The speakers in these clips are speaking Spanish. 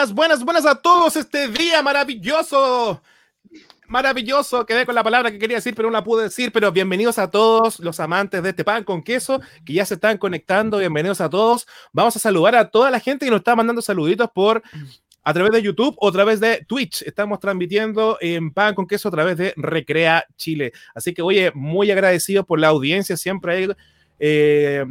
Buenas, buenas, buenas, a todos este día maravilloso. Maravilloso, quedé con la palabra que quería decir, pero no la pude decir. Pero bienvenidos a todos los amantes de este pan con queso que ya se están conectando. Bienvenidos a todos. Vamos a saludar a toda la gente que nos está mandando saluditos por a través de YouTube o a través de Twitch. Estamos transmitiendo en Pan con Queso a través de Recrea Chile. Así que, oye, muy agradecido por la audiencia. Siempre hay eh,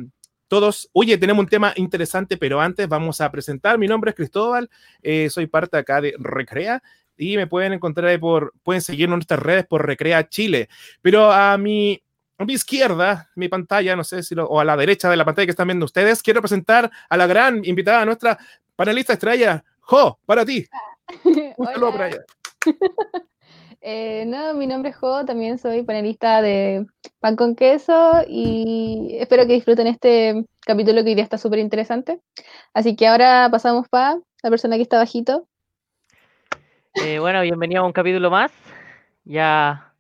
todos. Oye, tenemos un tema interesante, pero antes vamos a presentar. Mi nombre es Cristóbal, eh, soy parte acá de Recrea. Y me pueden encontrar por, pueden seguirnos en nuestras redes por Recrea Chile. Pero a mi a mi izquierda, mi pantalla, no sé si lo, o a la derecha de la pantalla que están viendo ustedes, quiero presentar a la gran invitada, nuestra panelista estrella, Jo, para ti. Saludo para allá. eh, no, mi nombre es Jo, también soy panelista de Pan con Queso y espero que disfruten este capítulo que hoy está súper interesante. Así que ahora pasamos para la persona que está bajito. Eh, bueno, bienvenido a un capítulo más. Ya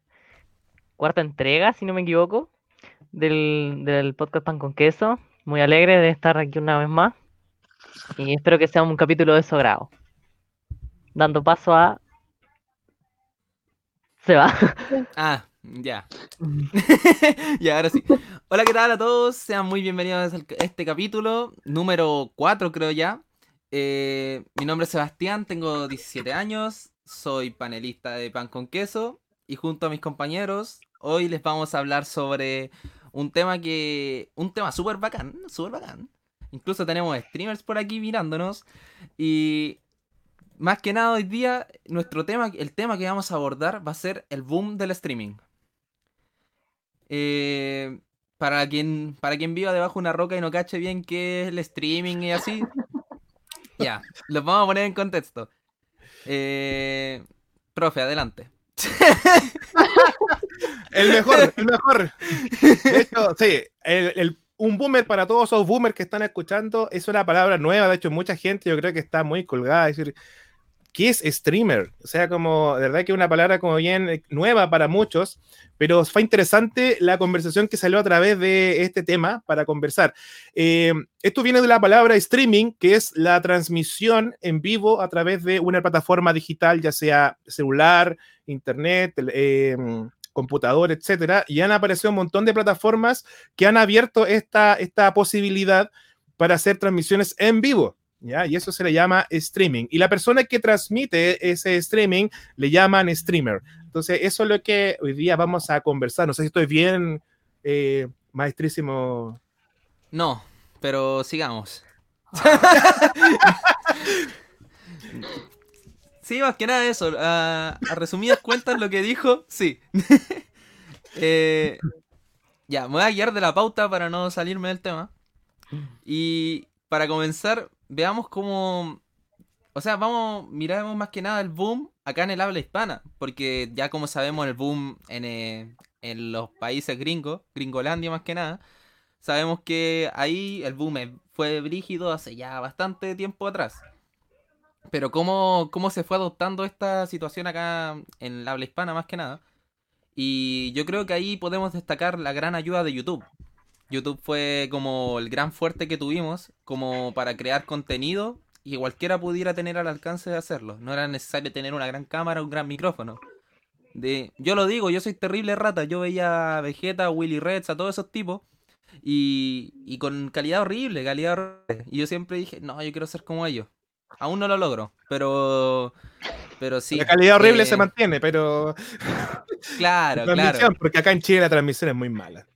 cuarta entrega, si no me equivoco, del, del podcast Pan con Queso. Muy alegre de estar aquí una vez más. Y espero que sea un capítulo de su. Dando paso a. Se va. Ah, ya. ya, ahora sí. Hola, ¿qué tal a todos? Sean muy bienvenidos a este capítulo, número 4 creo ya. Eh, mi nombre es Sebastián, tengo 17 años, soy panelista de Pan con Queso y junto a mis compañeros hoy les vamos a hablar sobre un tema que... un tema súper bacán, súper bacán, Incluso tenemos streamers por aquí mirándonos. Y más que nada hoy día, nuestro tema, el tema que vamos a abordar va a ser el boom del streaming. Eh, para quien, para quien viva debajo de una roca y no cache bien qué es el streaming y así, ya, los vamos a poner en contexto. Eh, profe, adelante. el mejor, el mejor. De hecho, sí, el, el un boomer para todos esos boomers que están escuchando, es una palabra nueva, de hecho mucha gente yo creo que está muy colgada, es decir, ¿qué es streamer? O sea, como, de verdad que es una palabra como bien eh, nueva para muchos, pero fue interesante la conversación que salió a través de este tema para conversar. Eh, esto viene de la palabra streaming, que es la transmisión en vivo a través de una plataforma digital, ya sea celular, internet, eh, computador, etcétera, y han aparecido un montón de plataformas que han abierto esta, esta posibilidad para hacer transmisiones en vivo. ¿Ya? Y eso se le llama streaming. Y la persona que transmite ese streaming le llaman streamer. Entonces, eso es lo que hoy día vamos a conversar. No sé si estoy bien, eh, maestrísimo. No, pero sigamos. Sí, más que nada eso. A, resumidas cuentas, lo que dijo, sí. Eh, ya, me voy a guiar de la pauta para no salirme del tema. Y para comenzar, veamos cómo. O sea, vamos, miramos más que nada el boom acá en el habla hispana. Porque ya como sabemos, el boom en, eh, en los países gringos, Gringolandia más que nada, sabemos que ahí el boom fue brígido hace ya bastante tiempo atrás. Pero cómo, cómo se fue adoptando esta situación acá en la habla hispana más que nada. Y yo creo que ahí podemos destacar la gran ayuda de YouTube. YouTube fue como el gran fuerte que tuvimos como para crear contenido y cualquiera pudiera tener al alcance de hacerlo. No era necesario tener una gran cámara o un gran micrófono. De, yo lo digo, yo soy terrible rata. Yo veía a Vegeta, Willy Reds, a todos esos tipos. Y, y con calidad horrible, calidad horrible. Y yo siempre dije, no, yo quiero ser como ellos. Aún no lo logro, pero. Pero sí. La calidad horrible se eh, mantiene, pero. Claro, claro. Porque acá en Chile la transmisión es muy mala.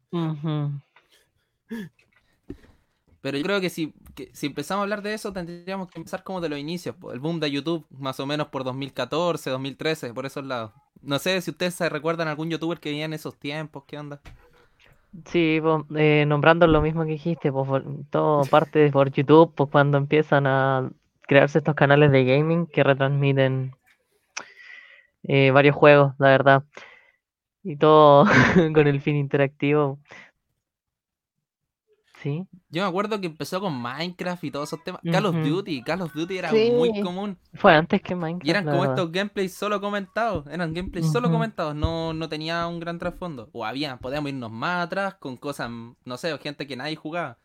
Pero yo creo que si, empezamos a hablar de eso, tendríamos que empezar como de los inicios. El boom de YouTube, más o menos por 2014, 2013, por esos lados. No sé si ustedes se recuerdan algún youtuber que vivía en esos tiempos, ¿qué onda? Sí, eh, nombrando lo mismo que dijiste, pues todo parte por YouTube, pues cuando empiezan a crearse estos canales de gaming que retransmiten eh, varios juegos, la verdad. Y todo con el fin interactivo. Sí. Yo me acuerdo que empezó con Minecraft y todos esos temas. Call of Duty, Call of Duty era muy común. Fue antes que Minecraft. Y eran como estos gameplays solo comentados. Eran gameplays solo comentados. No, no tenía un gran trasfondo. O había, podíamos irnos más atrás con cosas, no sé, gente que nadie jugaba.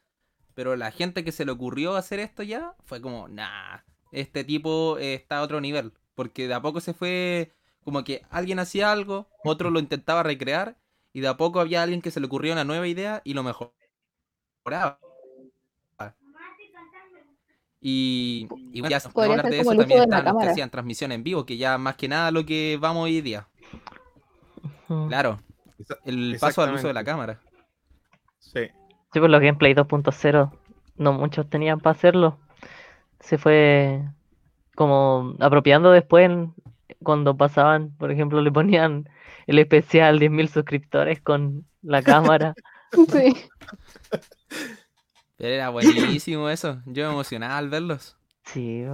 Pero la gente que se le ocurrió hacer esto ya fue como, nah, este tipo eh, está a otro nivel. Porque de a poco se fue como que alguien hacía algo, otro lo intentaba recrear, y de a poco había alguien que se le ocurrió una nueva idea y lo Y, y ya se hablar de eso también de están los que hacían transmisión en vivo, que ya más que nada lo que vamos hoy día. Claro, el paso al uso de la cámara. Sí. Sí, pues los gameplay 2.0 no muchos tenían para hacerlo. Se fue como apropiando después cuando pasaban, por ejemplo, le ponían el especial 10.000 suscriptores con la cámara. Sí. Pero era buenísimo eso. Yo me emocionaba al verlos. Sí.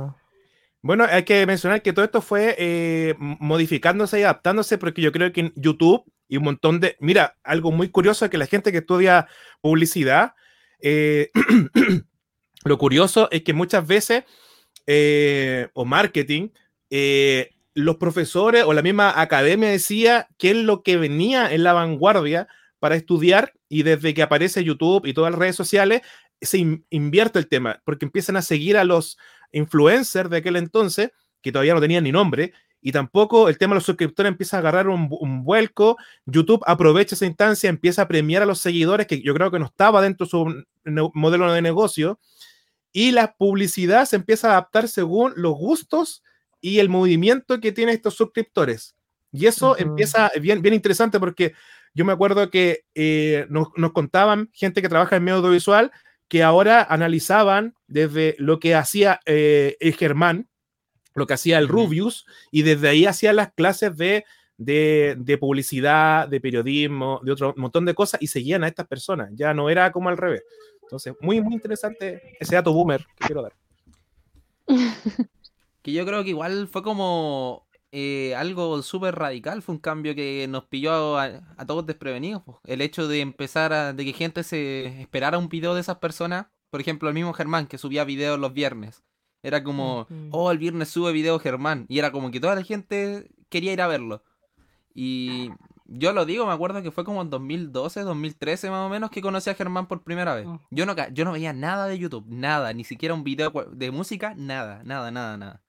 Bueno, hay que mencionar que todo esto fue eh, modificándose y adaptándose porque yo creo que en YouTube y un montón de... Mira, algo muy curioso es que la gente que estudia publicidad, eh, lo curioso es que muchas veces, eh, o marketing, eh, los profesores o la misma academia decía qué es lo que venía en la vanguardia para estudiar y desde que aparece YouTube y todas las redes sociales, se in- invierte el tema porque empiezan a seguir a los influencers de aquel entonces, que todavía no tenían ni nombre, y tampoco el tema de los suscriptores empieza a agarrar un, vu- un vuelco. YouTube aprovecha esa instancia, empieza a premiar a los seguidores, que yo creo que no estaba dentro de su modelo de negocio, y la publicidad se empieza a adaptar según los gustos y el movimiento que tienen estos suscriptores. Y eso empieza bien, bien interesante porque yo me acuerdo que eh, nos, nos contaban gente que trabaja en medio audiovisual que ahora analizaban desde lo que hacía eh, el Germán, lo que hacía el. Rubius, y desde ahí hacían las clases de, de, de publicidad, de periodismo, de otro montón de cosas, y seguían a estas personas. Ya no era como al revés. Entonces, muy, muy interesante ese dato boomer que quiero dar. Que yo creo que igual fue como eh, algo súper radical. Fue un cambio que nos pilló a, a todos desprevenidos. po. El hecho de empezar a. de que gente se esperara un video de esas personas. Por ejemplo, el mismo Germán que subía videos los viernes. Era como, oh, el viernes sube video Germán. Y era como que toda la gente quería ir a verlo. Y yo lo digo, me acuerdo que fue como en 2012, 2013 más o menos que conocí a Germán por primera vez. Mm. Yo no, yo no veía nada de YouTube, nada, ni siquiera un video de música, nada, nada, nada, nada.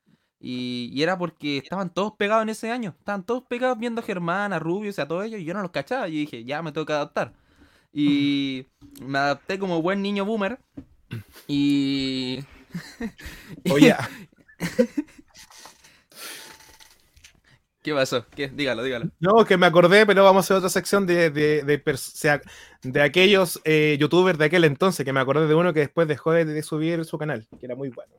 Y, y era porque estaban todos pegados en ese año. Estaban todos pegados viendo a Germán, a Rubius, a todos ellos, y yo no los cachaba. Y dije, ya me tengo que adaptar. Y me adapté como buen niño boomer. Y. Oye, ¿Qué pasó? ¿Qué? Dígalo, dígalo. no, que me acordé, pero vamos a hacer otra sección de, de, de, sea, de aquellos eh, youtubers de aquel entonces, que me acordé de uno que después dejó de, subir su canal, que era muy bueno.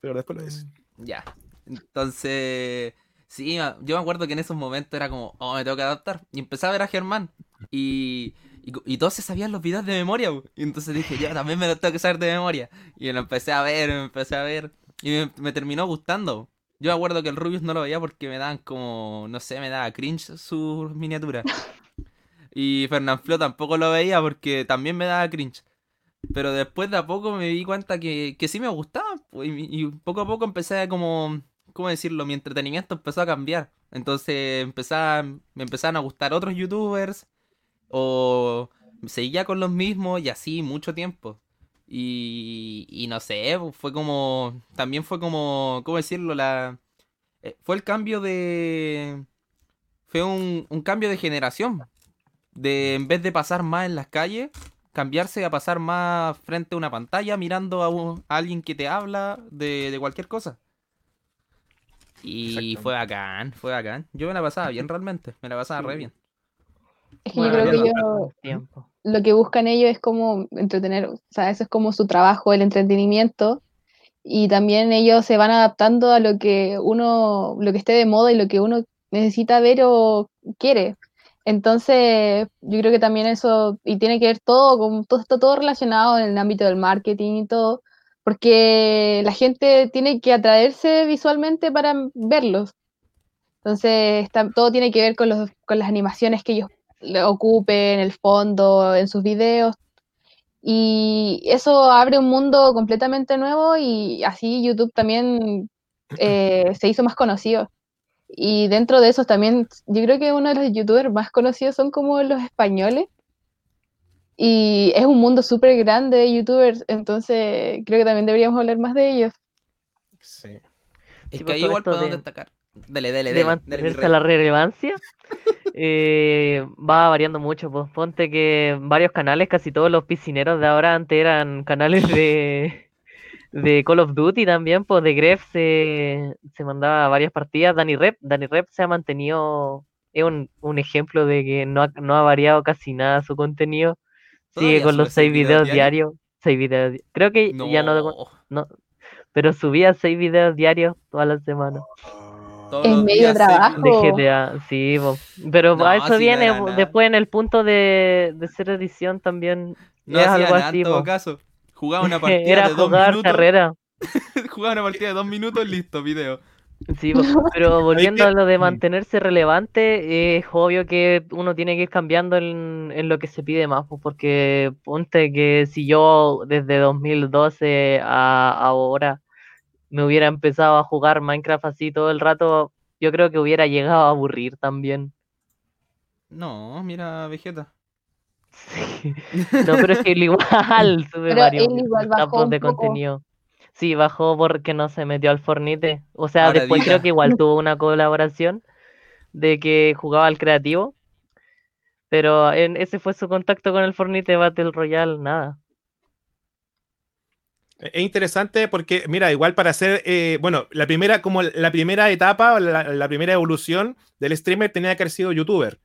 Pero después lo dice. Ya. Entonces, sí, yo me acuerdo que en esos momentos era como, oh, me tengo que adaptar. Y empecé a ver a Germán. Y, y, y todos se sabían los videos de memoria. Y entonces dije, yo también me los tengo que saber de memoria. Y lo empecé a ver, me empecé a ver. Y me, me terminó gustando. Yo me acuerdo que el Rubius no lo veía porque me daban como, no sé, me daba cringe sus miniaturas. Y Fernanfloo tampoco lo veía porque también me daba cringe. Pero después de a poco me di cuenta que, que sí me gustaba. pues, Y, poco a poco empecé a como, ¿cómo decirlo? Mi entretenimiento empezó a cambiar. Entonces empezaban, me empezaron a gustar otros youtubers. O seguía con los mismos y así mucho tiempo. Y, y no sé, fue como, también fue como, ¿cómo decirlo? La, eh, fue el cambio de, fue un, un cambio de generación. De en vez de pasar más en las calles, cambiarse a pasar más frente a una pantalla mirando a, un- a alguien que te habla de, de cualquier cosa. Y fue bacán, fue bacán. Yo me la pasaba bien realmente, me la pasaba re bien. Es que Bueno, yo creo que ellos, Tiempo. lo que buscan ellos es como entretener, o sea, eso es como su trabajo, el entretenimiento, y también ellos se van adaptando a lo que uno, lo que esté de moda y lo que uno necesita ver o quiere. Entonces, yo creo que también eso, y tiene que ver todo, con todo esto todo relacionado en el ámbito del marketing y todo, porque la gente tiene que atraerse visualmente para verlos. Entonces, está- todo tiene que ver con, los, con las animaciones que ellos ocupen, el fondo, en sus videos. Y eso abre un mundo completamente nuevo y así YouTube también eh, se hizo más conocido. Y dentro de esos también, yo creo que uno de los youtubers más conocidos son como los españoles. Y es un mundo súper grande de youtubers, entonces creo que también deberíamos hablar más de ellos. Sí. Es Sí, que ahí igual podemos de- destacar. Dele, dele, de dele. dele, rey. a la relevancia, eh, va variando mucho. Pues ponte que varios canales, casi todos los piscineros de ahora antes eran canales de, de Call of Duty también, pues de Gref se, se mandaba varias partidas. Danny Rep, Danny Rep se ha mantenido, es un, un ejemplo de que no ha, no ha variado casi nada su contenido. Sigue ¿Todavía con los seis videos diarios? diarios. Seis videos. di- Creo que ya no, No. no, pero subía seis videos diarios toda la semana. Todos Es medio trabajo. De. GTA, sí, po. pero No, a eso si no viene po, nada. después en el punto de, de ser edición también. No es algo nada así, en todo caso. Jugaba una partida Era de dos jugar minutos. carrera. Jugaba una partida de dos minutos, listo, video. Sí, pero volviendo a lo de Mm. mantenerse relevante, es obvio que uno tiene que ir cambiando en, en lo que se pide más, po, porque ponte que si yo desde 2012 a ahora me hubiera empezado a jugar Minecraft así todo el rato, yo creo que hubiera llegado a aburrir también. No, mira, Vegeta. Sí. No, pero es que él igual sube Pero varios él igual bajó de contenido. Sí, bajó porque no se metió al Fornite. O sea, Ahora después creo que igual tuvo una colaboración de que jugaba al creativo. Pero en, ese fue su contacto con el Fornite Battle Royale, nada. Es interesante porque, mira, igual para hacer, eh, bueno, la primera, como la primera etapa, o la, la primera evolución del streamer tenía que haber sido youtuber,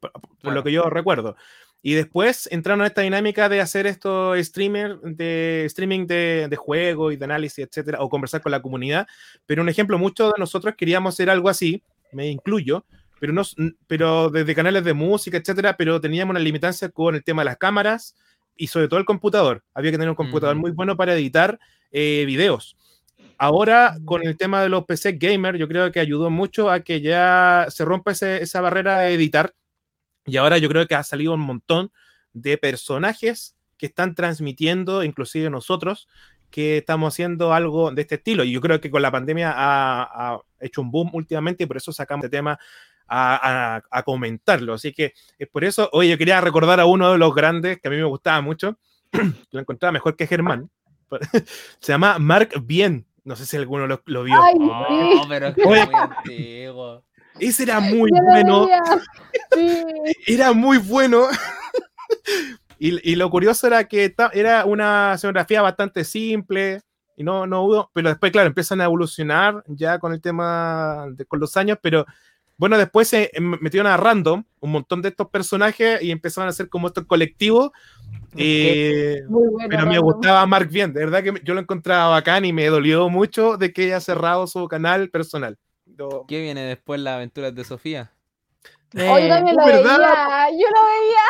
por, por Claro. lo que yo recuerdo. Y después entraron a esta dinámica de hacer estos streamers, de streaming de, de juegos y de análisis, etcétera, o conversar con la comunidad. Pero un ejemplo, muchos de nosotros queríamos hacer algo así, me incluyo, pero, no, pero desde canales de música, etcétera, pero teníamos una limitancia con el tema de las cámaras y sobre todo el computador. Había que tener un computador muy bueno para editar eh, videos. Ahora, con el tema de los PC gamer, yo creo que ayudó mucho a que ya se rompa ese- esa barrera de editar. Y ahora yo creo que ha salido un montón de personajes que están transmitiendo, inclusive nosotros, que estamos haciendo algo de este estilo. Y yo creo que con la pandemia ha, ha hecho un boom últimamente y por eso sacamos este tema a, a- a comentarlo. Así que es por eso, oye, yo quería recordar a uno de los grandes que a mí me gustaba mucho, lo encontraba mejor que Germán. Se llama Mark Bien. No sé si alguno lo, lo vio. Ay, Oh, pero es que Oye. muy antiguo. Ese era muy bueno. Sí. era muy bueno. y, y lo curioso era que era una escenografía bastante simple y no, no hubo, pero después, claro, empiezan a evolucionar ya con el tema, de- con los años, pero bueno, después se em- metieron a random un montón de estos personajes y empezaron a hacer como estos colectivos. eh, bueno. pero me gustaba Mark bien, de verdad que yo lo encontraba bacán y me dolió mucho de que haya cerrado su canal personal. ¿Qué viene después las aventuras de Sofía? Oh, yo Eh, también lo ¿verdad? veía. Yo lo veía.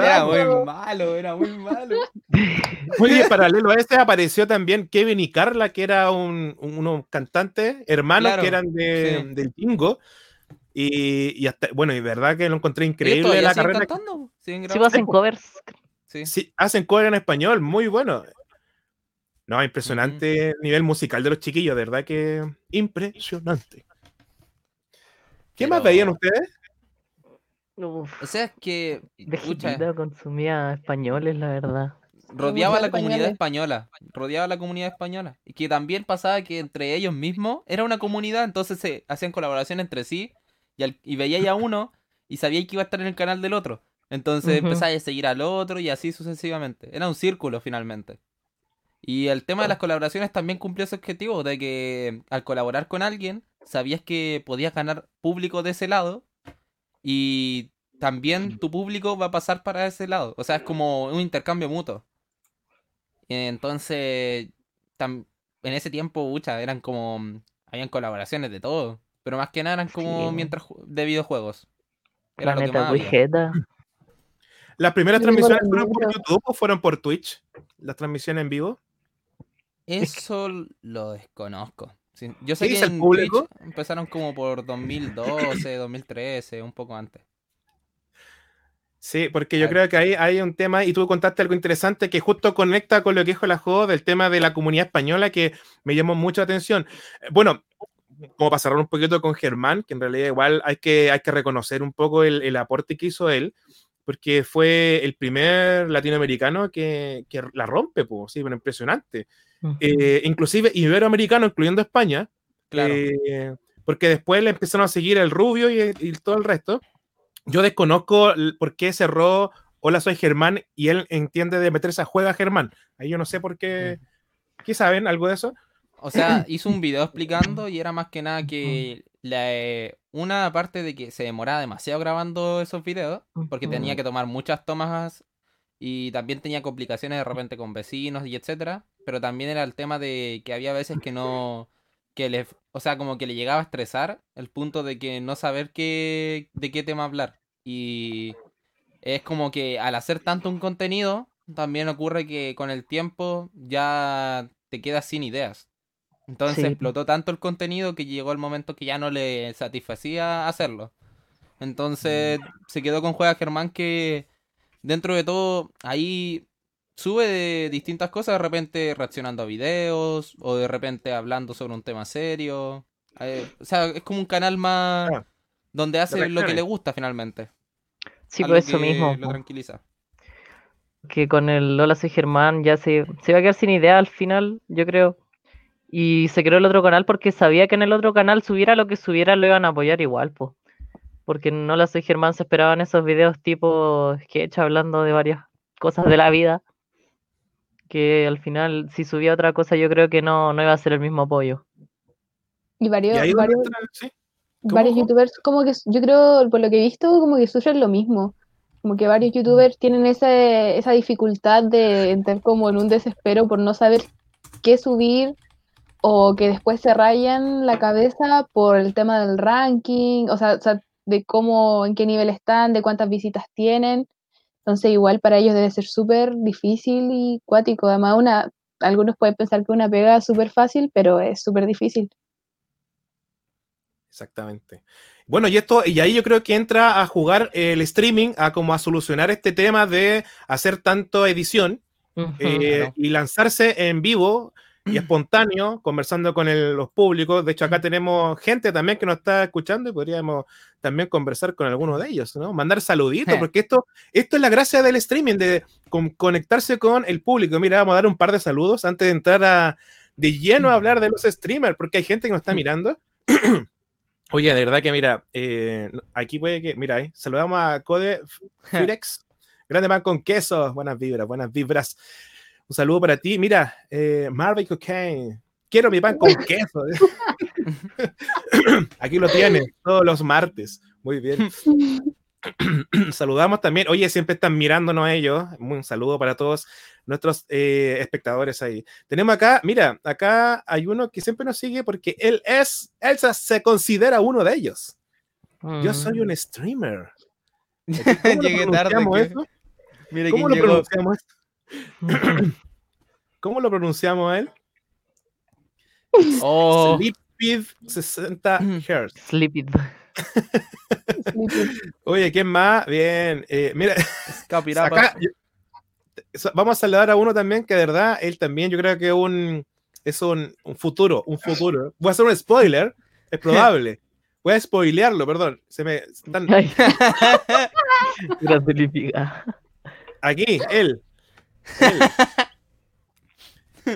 Era muy malo, era muy malo. Oye, paralelo a este apareció también Kevin y Carla, que era un, un- unos cantantes, hermanos Claro, que eran de, sí. del Tingo. Y, y hasta, bueno, y verdad que lo encontré ¿Ellos increíble la carrera. que- cantando? ¿Siguen Sí, grabando? hacen covers. Sí. Sí, hacen cover en español, muy bueno. No, impresionante nivel musical de los chiquillos, de verdad que impresionante. ¿Qué más veían ustedes? Uf, O sea, es que pucha, Vegeta consumía españoles, la verdad. rodeaba a la comunidad española. Rodeaba a la comunidad española. Y que también pasaba que entre ellos mismos era una comunidad, entonces se hacían colaboración entre sí. Y, al- y veíais a uno y sabíais que iba a estar en el canal del otro. Entonces Ujú. empezáis a seguir al otro y así sucesivamente. Era un círculo finalmente. Y el tema de las colaboraciones también cumplió ese objetivo, de que al colaborar con alguien, sabías que podías ganar público de ese lado y también tu público va a pasar para ese lado. O sea, es como un intercambio mutuo. Entonces, tam- en ese tiempo, muchas eran como. Habían colaboraciones de todo. Pero más que nada eran como Sí. mientras de videojuegos. Era lo que más. ¿Las primeras transmisiones fueron por. YouTube o fueron por Twitch? ¿Las transmisiones en vivo? Eso lo desconozco. Sí, Yo sé ¿Qué que el en público? Twitch empezaron como por 2012, 2013, un poco antes. Sí, porque yo creo que ahí hay un tema, y tú contaste algo interesante que justo conecta con lo que dijo la juego del tema de la comunidad española que me llamó mucho la atención. Eh, Bueno, como para cerrar un poquito con Germán, que en realidad igual hay que, hay que reconocer un poco el, el aporte que hizo él. Porque fue el primer latinoamericano que, que la rompe, pues, sí, bueno, impresionante. Ujú. Eh, inclusive iberoamericano, incluyendo España, Claro. eh, porque después le empezaron a seguir el rubio y, y todo el resto. Yo desconozco por qué cerró Hola, soy Germán y él entiende de meterse a juega Germán. Ahí yo no sé por qué. ¿Qué saben? ¿Algo de eso? O sea, hizo un video explicando y era más que nada que la, eh, una parte de que se demoraba demasiado grabando esos videos porque tenía que tomar muchas tomas y también tenía complicaciones de repente con vecinos y etcétera, pero también era el tema de que había veces que no que le, o sea, como que le llegaba a estresar el punto de que no saber qué de qué tema hablar y es como que al hacer tanto un contenido también ocurre que con el tiempo ya te quedas sin ideas. Entonces Sí. explotó tanto el contenido que llegó el momento que ya no le satisfacía hacerlo. Entonces se quedó con Juega Germán que dentro de todo ahí sube de distintas cosas, de repente reaccionando a videos o de repente hablando sobre un tema serio. Eh, o sea, es como un canal más Ah, donde hace lo que le gusta finalmente. Sí, algo pues eso que mismo. Lo tranquiliza. que con el Lola soy Germán ya se, se iba a quedar sin idea al final, yo creo. Y se creó el otro canal porque sabía que en el otro canal subiera lo que subiera lo iban a apoyar igual, pues. Porque en Lola soy Germán se esperaban esos videos tipo sketch hablando de varias cosas de la vida. Que al final, si subía otra cosa, yo creo que no, no iba a ser el mismo apoyo. Y varios, Y ahí donde varios, entra- sí. ¿Cómo, varios youtubers, como que yo creo, por lo que he visto, como que sufren lo mismo. Como que varios youtubers tienen ese, esa dificultad de entrar como en un desespero por no saber qué subir o que después se rayan la cabeza por el tema del ranking, o sea, o sea, de cómo, en qué nivel están, de cuántas visitas tienen. Entonces igual para ellos debe ser súper difícil y cuático. Además, una, algunos pueden pensar que una pega es súper fácil, pero es súper difícil. Exactamente. Bueno, y esto, y ahí yo creo que entra a jugar el streaming, a como a solucionar este tema de hacer tanto edición eh, claro. y lanzarse en vivo y espontáneo, conversando con el- los públicos. De hecho, acá tenemos gente también que nos está escuchando y podríamos también conversar con alguno de ellos, ¿no? Mandar saluditos, porque esto, esto es la gracia del streaming, de con- conectarse con el público. Mira, vamos a dar un par de saludos antes de entrar a, de lleno a hablar de los streamers, porque hay gente que nos está mirando. Oye, de verdad que mira, eh, aquí puede que, mira, eh, saludamos a Code Firex, grande man con queso, buenas vibras, buenas vibras. Un saludo para ti. Mira, eh, Marvel Cocaine, quiero mi pan con queso. aquí lo tienes, todos los martes. Muy bien. Saludamos también, oye, siempre están mirándonos ellos. Un saludo para todos nuestros eh, espectadores ahí. Tenemos acá, mira, acá hay uno que siempre nos sigue porque él es, él se- considera uno de ellos. Yo soy Mm. un streamer. ¿Cómo Llegué tarde. que-? Mira ¿Cómo lo llegó. pronunciamos esto? ¿Cómo lo pronunciamos a él? Oh, Sleepid 60 Hz. Sleep it. Oye, ¿quién más? Bien. eh, mira, acá, vamos a saludar a uno también que de verdad, él también, yo creo que un, es un, un futuro, un futuro. Voy a hacer un spoiler, es probable. Voy a spoilearlo, perdón. Se me están aquí, él.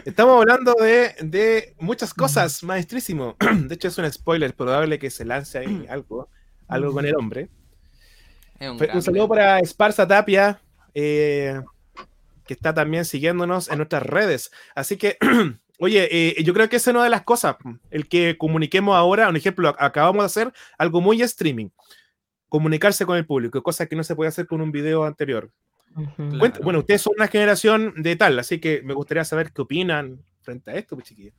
Estamos hablando de, de muchas cosas, maestrísimo. De hecho, es un spoiler, probable que se lance ahí algo, algo con el hombre. Un saludo para Esparza Tapia, eh, que está también siguiéndonos en nuestras redes. Así que, oye, eh, yo creo que esa es una de las cosas, el que comuniquemos ahora, un ejemplo, ac- acabamos de hacer algo muy streaming, comunicarse con el público, cosa que no se puede hacer con un video anterior. Claro. Bueno, ustedes son una generación de tal, así que me gustaría saber qué opinan frente a esto, pues, chiquillos.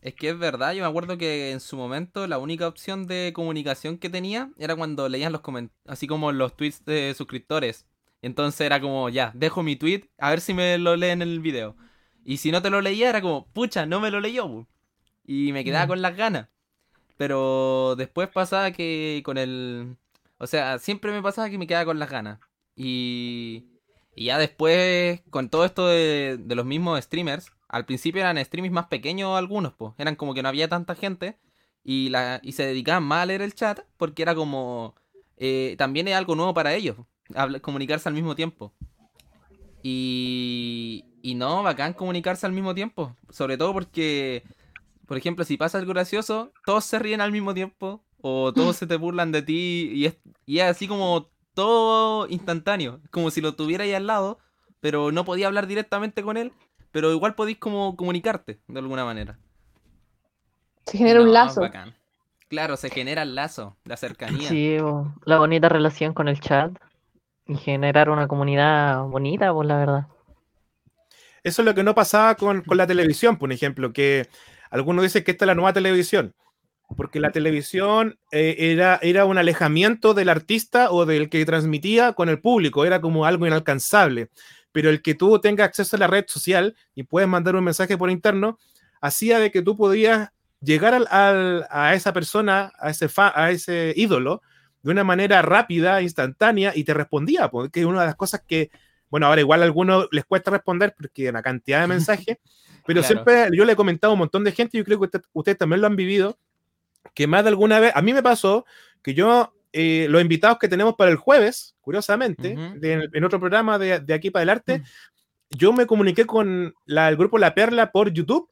Es que es verdad, yo me acuerdo que en su momento la única opción de comunicación que tenía era cuando leían los comentarios, así como los tweets de suscriptores. Entonces era como, ya, dejo mi tweet, a ver si me lo leen en el video. Y si no te lo leía, era como, pucha, no me lo leyó. pu". Y me quedaba Mm. con las ganas. Pero después pasaba que con el... O sea, siempre me pasaba que me quedaba con las ganas. Y... Y ya después, con todo esto de, de los mismos streamers, al principio eran streamers más pequeños algunos, pues. Eran como que no había tanta gente y, la, y se dedicaban más a leer el chat porque era como... eh, también es algo nuevo para ellos. comunicarse al mismo tiempo. Y, y no, bacán comunicarse al mismo tiempo. Sobre todo porque, por ejemplo, si pasa algo gracioso, todos se ríen al mismo tiempo. O todos se te burlan de ti. Y es, y es así como todo instantáneo. Como si lo tuviera ahí al lado. Pero no podía hablar directamente con él. Pero igual podéis como comunicarte de alguna manera. Se genera un lazo. bacán. Claro, se genera el lazo, la cercanía. Sí, la bonita relación con el chat y generar una comunidad bonita, pues la verdad. Eso es lo que no pasaba con, con la televisión, por ejemplo, que algunos dicen que esta es la nueva televisión, porque la televisión eh, era, era un alejamiento del artista o del que transmitía con el público, era como algo inalcanzable, pero el que tú tengas acceso a la red social y puedes mandar un mensaje por interno, hacía de que tú podías llegar al- al- a esa persona, a ese, fa- a ese ídolo, de una manera rápida, instantánea, y te respondía, porque es una de las cosas que bueno, ahora igual a algunos les cuesta responder porque una cantidad de mensajes, pero Claro. siempre yo le he comentado a un montón de gente, yo creo que usted- ustedes también lo han vivido, que más de alguna vez, a mí me pasó que yo, eh, los invitados que tenemos para el jueves, curiosamente, de- en otro programa de, de aquí para el arte, yo me comuniqué con la- el grupo La Perla por YouTube,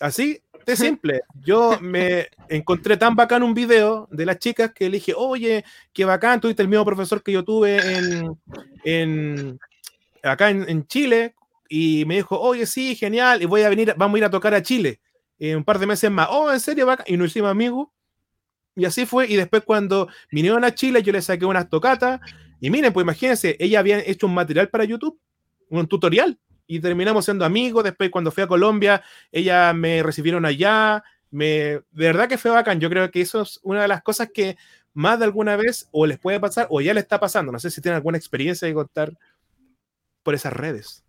así de simple. Yo me encontré tan bacán un video de las chicas que le dije, oye, qué bacán, tuviste el mismo profesor que yo tuve en, en- acá en, en Chile, y me dijo, oye, sí, genial, y voy a venir, vamos a ir a tocar a Chile en un par de meses más. Oh, en serio, bacán, y nos hicimos amigos. Y así fue, y después cuando vinieron a Chile, yo les saqué unas tocatas, y miren, pues imagínense, ella había hecho un material para YouTube, un tutorial, y terminamos siendo amigos. Después, cuando fui a Colombia, ella me recibieron allá. Me, de verdad que fue bacán. Yo creo que eso es una de las cosas que más de alguna vez o les puede pasar o ya le está pasando. No sé si tienen alguna experiencia de contar por esas redes.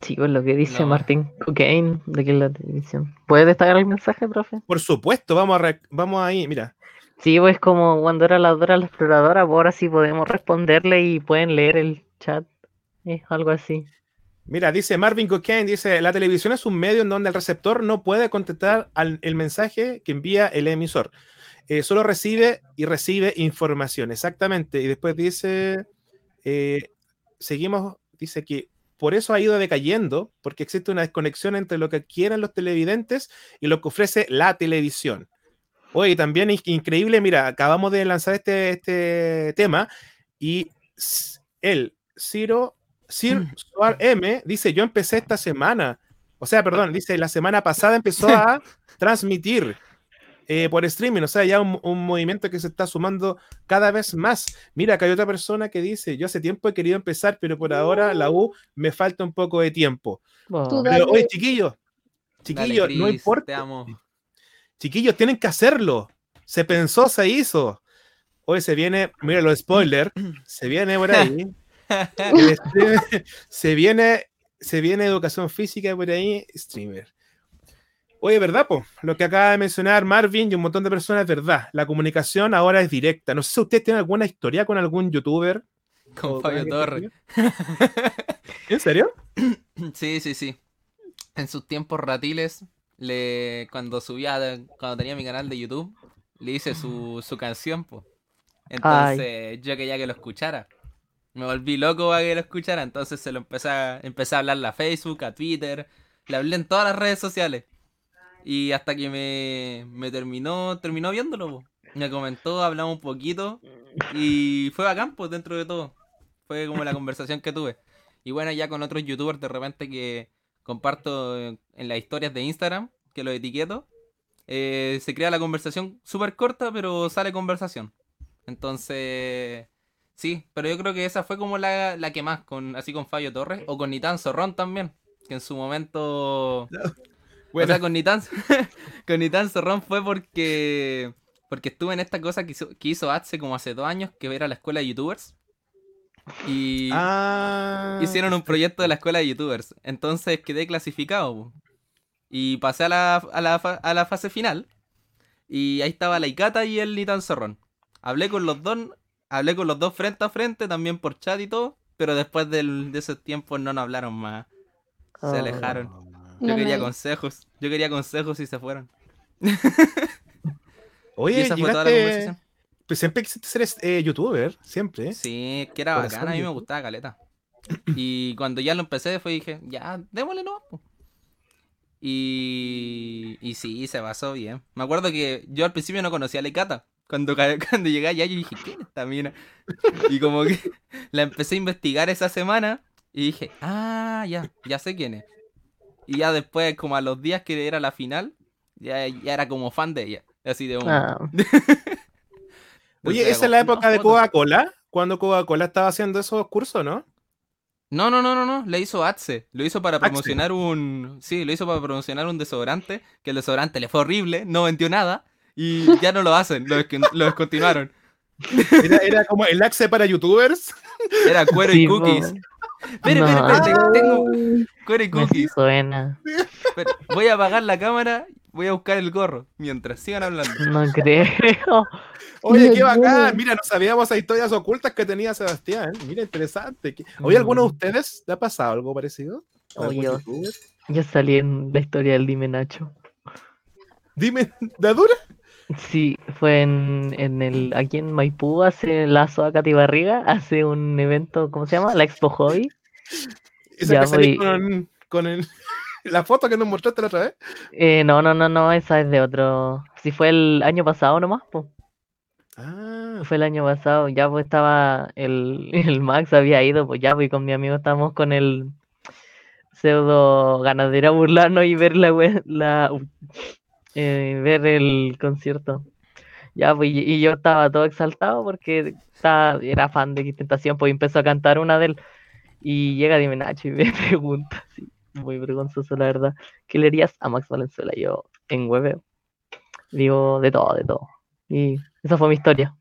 Sí, pues lo que dice No. Martín Cocaine de que es la televisión. ¿Puede destacar el mensaje, profe? Por supuesto, vamos, a vamos ahí, mira. Sí, pues como cuando era la Dora la exploradora, pues ahora sí podemos responderle y pueden leer el chat. Es algo así. Mira, dice Marvin Cocaine, dice, la televisión es un medio en donde el receptor no puede contestar al el mensaje que envía el emisor. Eh, solo recibe y recibe información, exactamente. Y después dice, eh, seguimos, dice que por eso ha ido decayendo, porque existe una desconexión entre lo que quieren los televidentes y lo que ofrece la televisión. Oye, también es increíble, mira, acabamos de lanzar este, este tema y él, Ciro, Sir Suar M, dice, yo empecé esta semana, o sea, perdón, dice, la semana pasada empezó a transmitir eh, por streaming, o sea, ya un, un movimiento que se está sumando cada vez más. Mira, acá hay otra persona que dice, yo hace tiempo he querido empezar, pero por ahora la U me falta un poco de tiempo. Tú Pero, oye, chiquillos, Dale, chiquillos, no importa. Te amo. Chiquillos, tienen que hacerlo. Se pensó, se hizo. Hoy se viene, mira los spoilers, se viene por ahí. Se viene, se viene educación física por ahí, streamer. Oye, ¿verdad, po? Lo que acaba de mencionar Marvin y un montón de personas es verdad. La comunicación ahora es directa. No sé si usted tiene alguna historia con algún youtuber. Con Fabio Torres. ¿En serio? Sí, sí, sí. En sus tiempos ratiles, le cuando subía, cuando tenía mi canal de YouTube, le hice su, su canción, po. Entonces yo quería que lo escuchara. Me volví loco para que lo escuchara, entonces se lo empecé a, empecé a hablarle a Facebook, a Twitter, le hablé en todas las redes sociales. Y hasta que me, me terminó, terminó viéndolo, po. Me comentó, hablamos un poquito y fue bacán, pues, dentro de todo. Fue como la conversación que tuve. Y bueno, ya con otros youtubers de repente que comparto en en las historias de Instagram, que los etiqueto, eh, se crea la conversación súper corta, pero sale conversación. Entonces, sí, pero yo creo que esa fue como la, la que más, con, así con Fabio Torres, o con Nitan Zorrón también, que en su momento... O Bueno, sea, con Nitan, con Nitan Zorrón fue porque porque estuve en esta cosa que hizo, que hizo hace como hace dos años, que era la escuela de youtubers. Y ah, hicieron un proyecto de la escuela de youtubers. Entonces quedé clasificado. Y pasé a la, a la, a la fase final. Y ahí estaba la Icata y el Nitan Zorrón. Hablé con los dos, hablé con los dos frente a frente, también por chat y todo. Pero después del- de esos tiempos no nos hablaron más. Se Ah. alejaron. Yo No quería me- consejos. Yo quería consejos y se fueron. Oye, y esa fue toda la llegaste, conversación. pues siempre quisiste ser eh, youtuber, siempre. Sí, que era bacana, a mí me gustaba caleta. Y cuando ya lo empecé fue dije, ya, démosle no. Y, y sí, se basó bien. Me acuerdo que yo al principio no conocía a la Icata. Cuando, cuando llegué allá yo dije, ¿quién es esta mina? Y como que la empecé a investigar esa semana y dije, ah, ya, ya sé quién es. Y ya después, como a los días que era la final, ya, ya era como fan de ella. Así de una. Ah, Oye, esa es la época de. Coca-Cola, cuando Coca-Cola estaba haciendo esos cursos, ¿no? No, no, no, no, no, le hizo Atse. Lo hizo para Axe. promocionar un. Sí, lo hizo para promocionar un desodorante. Que el desodorante le fue horrible, no vendió nada. Y ya no lo hacen, lo, lo descontinuaron. Era, era como el axe para youtubers. Era cuero sí, y cookies. Espere, No. espere, tengo Me cookies. suena. Voy a apagar la cámara, voy a buscar el gorro. Mientras sigan hablando. No creo. Oye, qué bacán. Mira, no sabíamos esas historias ocultas que tenía Sebastián. Mira, interesante. ¿Qué- Oye, ¿alguno de Mm. ustedes le ha pasado algo parecido? ¿Algún Oye, yo- youtuber? Yo salí en la historia del Dime Nacho. Dime, ¿la dura? Sí, fue en, en el, aquí en Maipú, hace la Zoa Barriga, hace un evento, ¿cómo se llama? La Expo Hobby. Esa Ya que salí con, con el- la foto que nos mostraste la otra vez. Eh, no, no, no, no, esa es de otro. Si fue el año pasado nomás, pues. Ah, Fue el año pasado, ya pues estaba el, el Max había ido, pues ya pues con mi amigo estábamos con el pseudo ganadera burlarnos y ver la, la eh, ver el concierto. Ya pues y, yo estaba todo exaltado porque estaba, era fan de Tentación, pues empezó a cantar una de él y llega Dime Nacho y me pregunta, así, muy vergonzoso la verdad, ¿qué le harías a Max Valenzuela? Yo en hueveo. Digo, de todo, de todo. Y esa fue mi historia.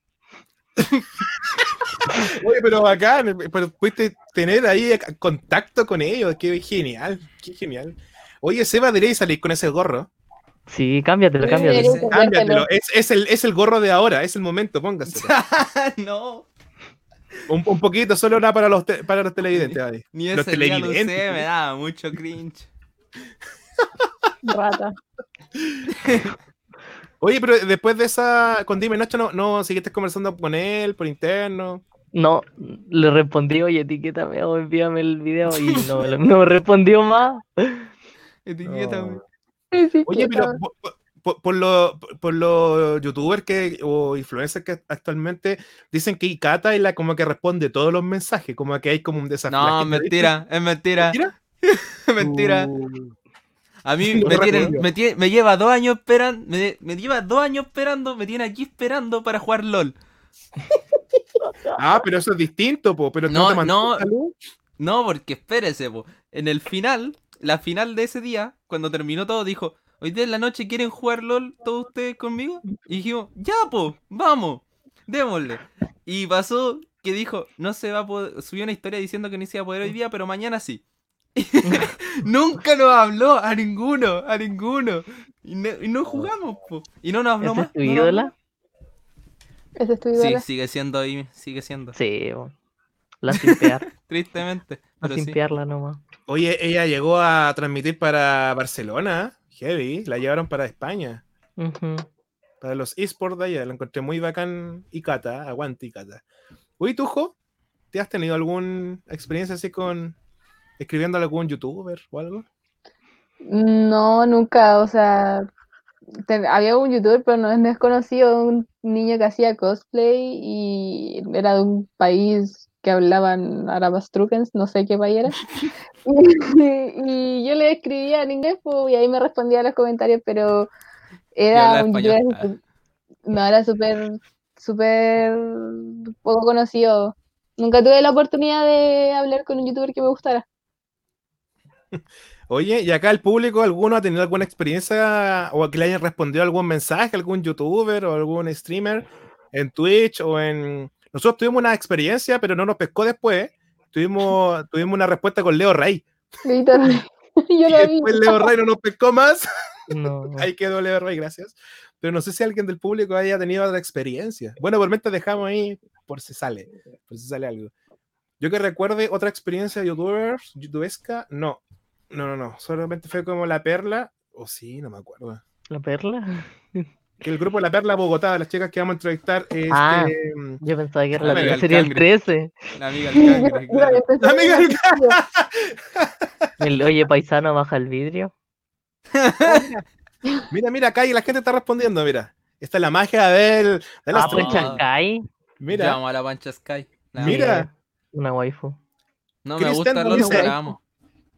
oye, pero bacán. Pero pudiste tener ahí contacto con ellos. Qué genial, qué genial. Oye, Seba, deberíais salir con ese gorro. Sí, cámbiatelo, Sí, cámbiatelo. deberías Cámbiatelo. Es, es el, es el gorro de ahora, es el momento, póngaselo. no. Un, un poquito, solo una para los, te- para los televidentes. ahí. Ni Los ese día lo televidentes. me daba mucho cringe. Rata. Oye, pero después de esa, con Dime Nacho, ¿no, no seguiste conversando con él por interno? No, le respondí, oye, etiquétame o envíame el video y no, no me respondió más. Etiquétame. No. Sí, sí, Oye, pero por, por- por, por lo- por los youtubers que, o influencers que actualmente dicen que Ikata es la como que responde todos los mensajes, como que hay como un desafío. No, mentira, es mentira. ¿Mentira? mentira. Uh, A mí No me, tienen- lleva dos años esperando, me, me lleva dos años esperando, me tiene aquí esperando para jugar LOL. Ah, pero eso es distinto, po, pero No, no. No, porque espérese, po. En el final, la final de ese día, cuando terminó todo, dijo, hoy día en la noche quieren jugar LOL todos ustedes conmigo. Y dijimos, ya, po, vamos, démosle. Y pasó que dijo, no se va a poder, subió una historia diciendo que no se iba a poder hoy día, pero mañana sí. Nunca nos habló a ninguno, a ninguno. Y no, y no jugamos, po. Y no nos habló ¿Esa más. es tu ídola? Ese es tu Sí, sigue siendo ahí, sigue siendo. Sí, bo. la simpear, Tristemente. la Pero sí. simpearla nomás. Oye, ella llegó a transmitir para Barcelona, heavy, la llevaron para España, para los esports de allá, lo encontré muy bacán Ikata, aguante Ikata. Uy, Tujo, ¿te has tenido alguna experiencia así con escribiendo a algún youtuber o algo? No, nunca, o sea, había un youtuber, pero no es desconocido, un niño que hacía cosplay y era de un país que hablaban arabastrucens, no sé qué país era. Y, yo le escribía en inglés pues, y ahí me respondía a los comentarios, pero era un youtuber súper- no, era súper, súper poco conocido. Nunca tuve la oportunidad de hablar con un youtuber que me gustara. Oye, y acá el público, ¿alguno ha tenido alguna experiencia o que le hayan respondido algún mensaje, algún youtuber o algún streamer en Twitch o en... Nosotros tuvimos una experiencia, pero no nos pescó después. Tuvimos, tuvimos una respuesta con Leo Rey. Literal. Yo Y lo vi. después Leo Rey no nos pescó más. No. Ahí quedó Leo Rey, gracias. Pero no sé si alguien del público haya tenido otra experiencia. Bueno, por mientras dejamos ahí por si sale, por si sale algo. Yo que recuerde otra experiencia de youtubers, youtubesca, no. No, no, no. Solamente fue como la perla. O sí, no me acuerdo. ¿La perla? Que el grupo La Perla Bogotá, las chicas que vamos a entrevistar, este, Ah. Yo pensaba que era la Amiga del sería el cangre. 13. La amiga del cangre, claro. La amiga del El oye paisano baja el vidrio. Mira, mira, acá y la gente está respondiendo, mira. Esta es la magia del, de la Ah, stream. Chancay. Mira, Llamo a la Pancha Sky. La Mira. amiga. Una waifu. No me gusta dice- pero la amo.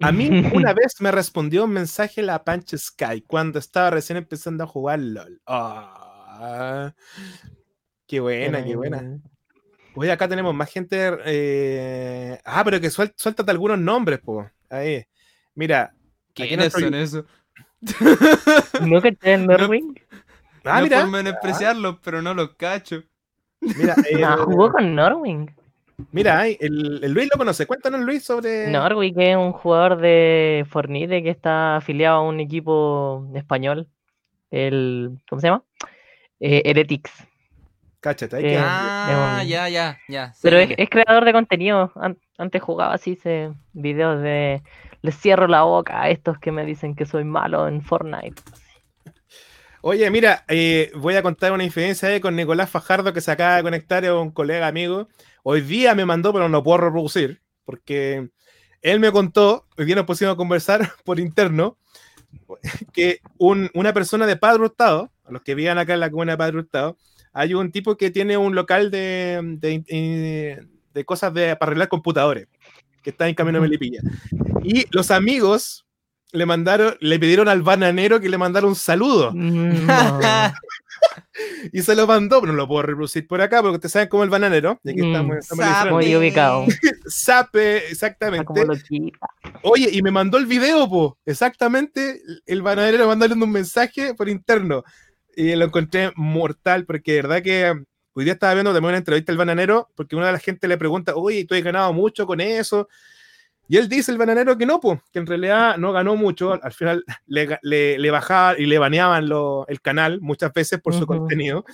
A mí una vez me respondió un mensaje la Pancha Sky cuando estaba recién empezando a jugar LOL. Ah, qué buena, qué buena. Oye, acá tenemos más gente. eh, Ah, pero que suel- suéltate algunos nombres, po. Ahí. Mira. ¿Quiénes son esos? ¿No caché el Norwing? Ah, no mira. por menospreciarlos, pero no los cacho. Mira, eh, Ah, jugó con Norwing. Mira, el, el Luis lo conoce. Cuéntanos, Luis, sobre. Norwing es un jugador de Fornite que está afiliado a un equipo español. El. ¿Cómo se llama? Eh, Heretics. Cáchate, ahí Eh, que- Ah, un- ya, ya, ya. Pero es, creador de contenido. An- Antes jugaba así, se, videos de. Les cierro la boca a estos que me dicen que soy malo en Fortnite. Oye, mira, eh, voy a contar una ahí con Nicolás Fajardo que se acaba de conectar, es un colega amigo. Hoy día me mandó, pero no puedo reproducir, porque él me contó, hoy día nos pusimos a conversar por interno, que un- una persona de Padre Hurtado, a los que vivan acá en la comuna de Padre Hurtado, hay un tipo que tiene un local de, de- de cosas de, para arreglar computadores, que está en camino a. Melipilla. Y los amigos le mandaron, le pidieron al bananero que le mandara un saludo. Mm, no. Y se lo mandó, pero no lo puedo reproducir por acá porque ustedes saben cómo el bananero. Y aquí Mm, estamos, estamos. Muy ubicado. Sape, exactamente. Oye, y me mandó el video, po. Exactamente. El bananero mandándole un mensaje por interno. Y lo encontré mortal porque de verdad que hoy día estaba viendo también una entrevista del bananero porque una de la gente le pregunta, oye, tú has ganado mucho con eso. Y él dice, el bananero, que no, pues, que en realidad no ganó mucho. Al final le, le, le bajaban y le baneaban lo- el canal muchas veces por su Ujú. contenido.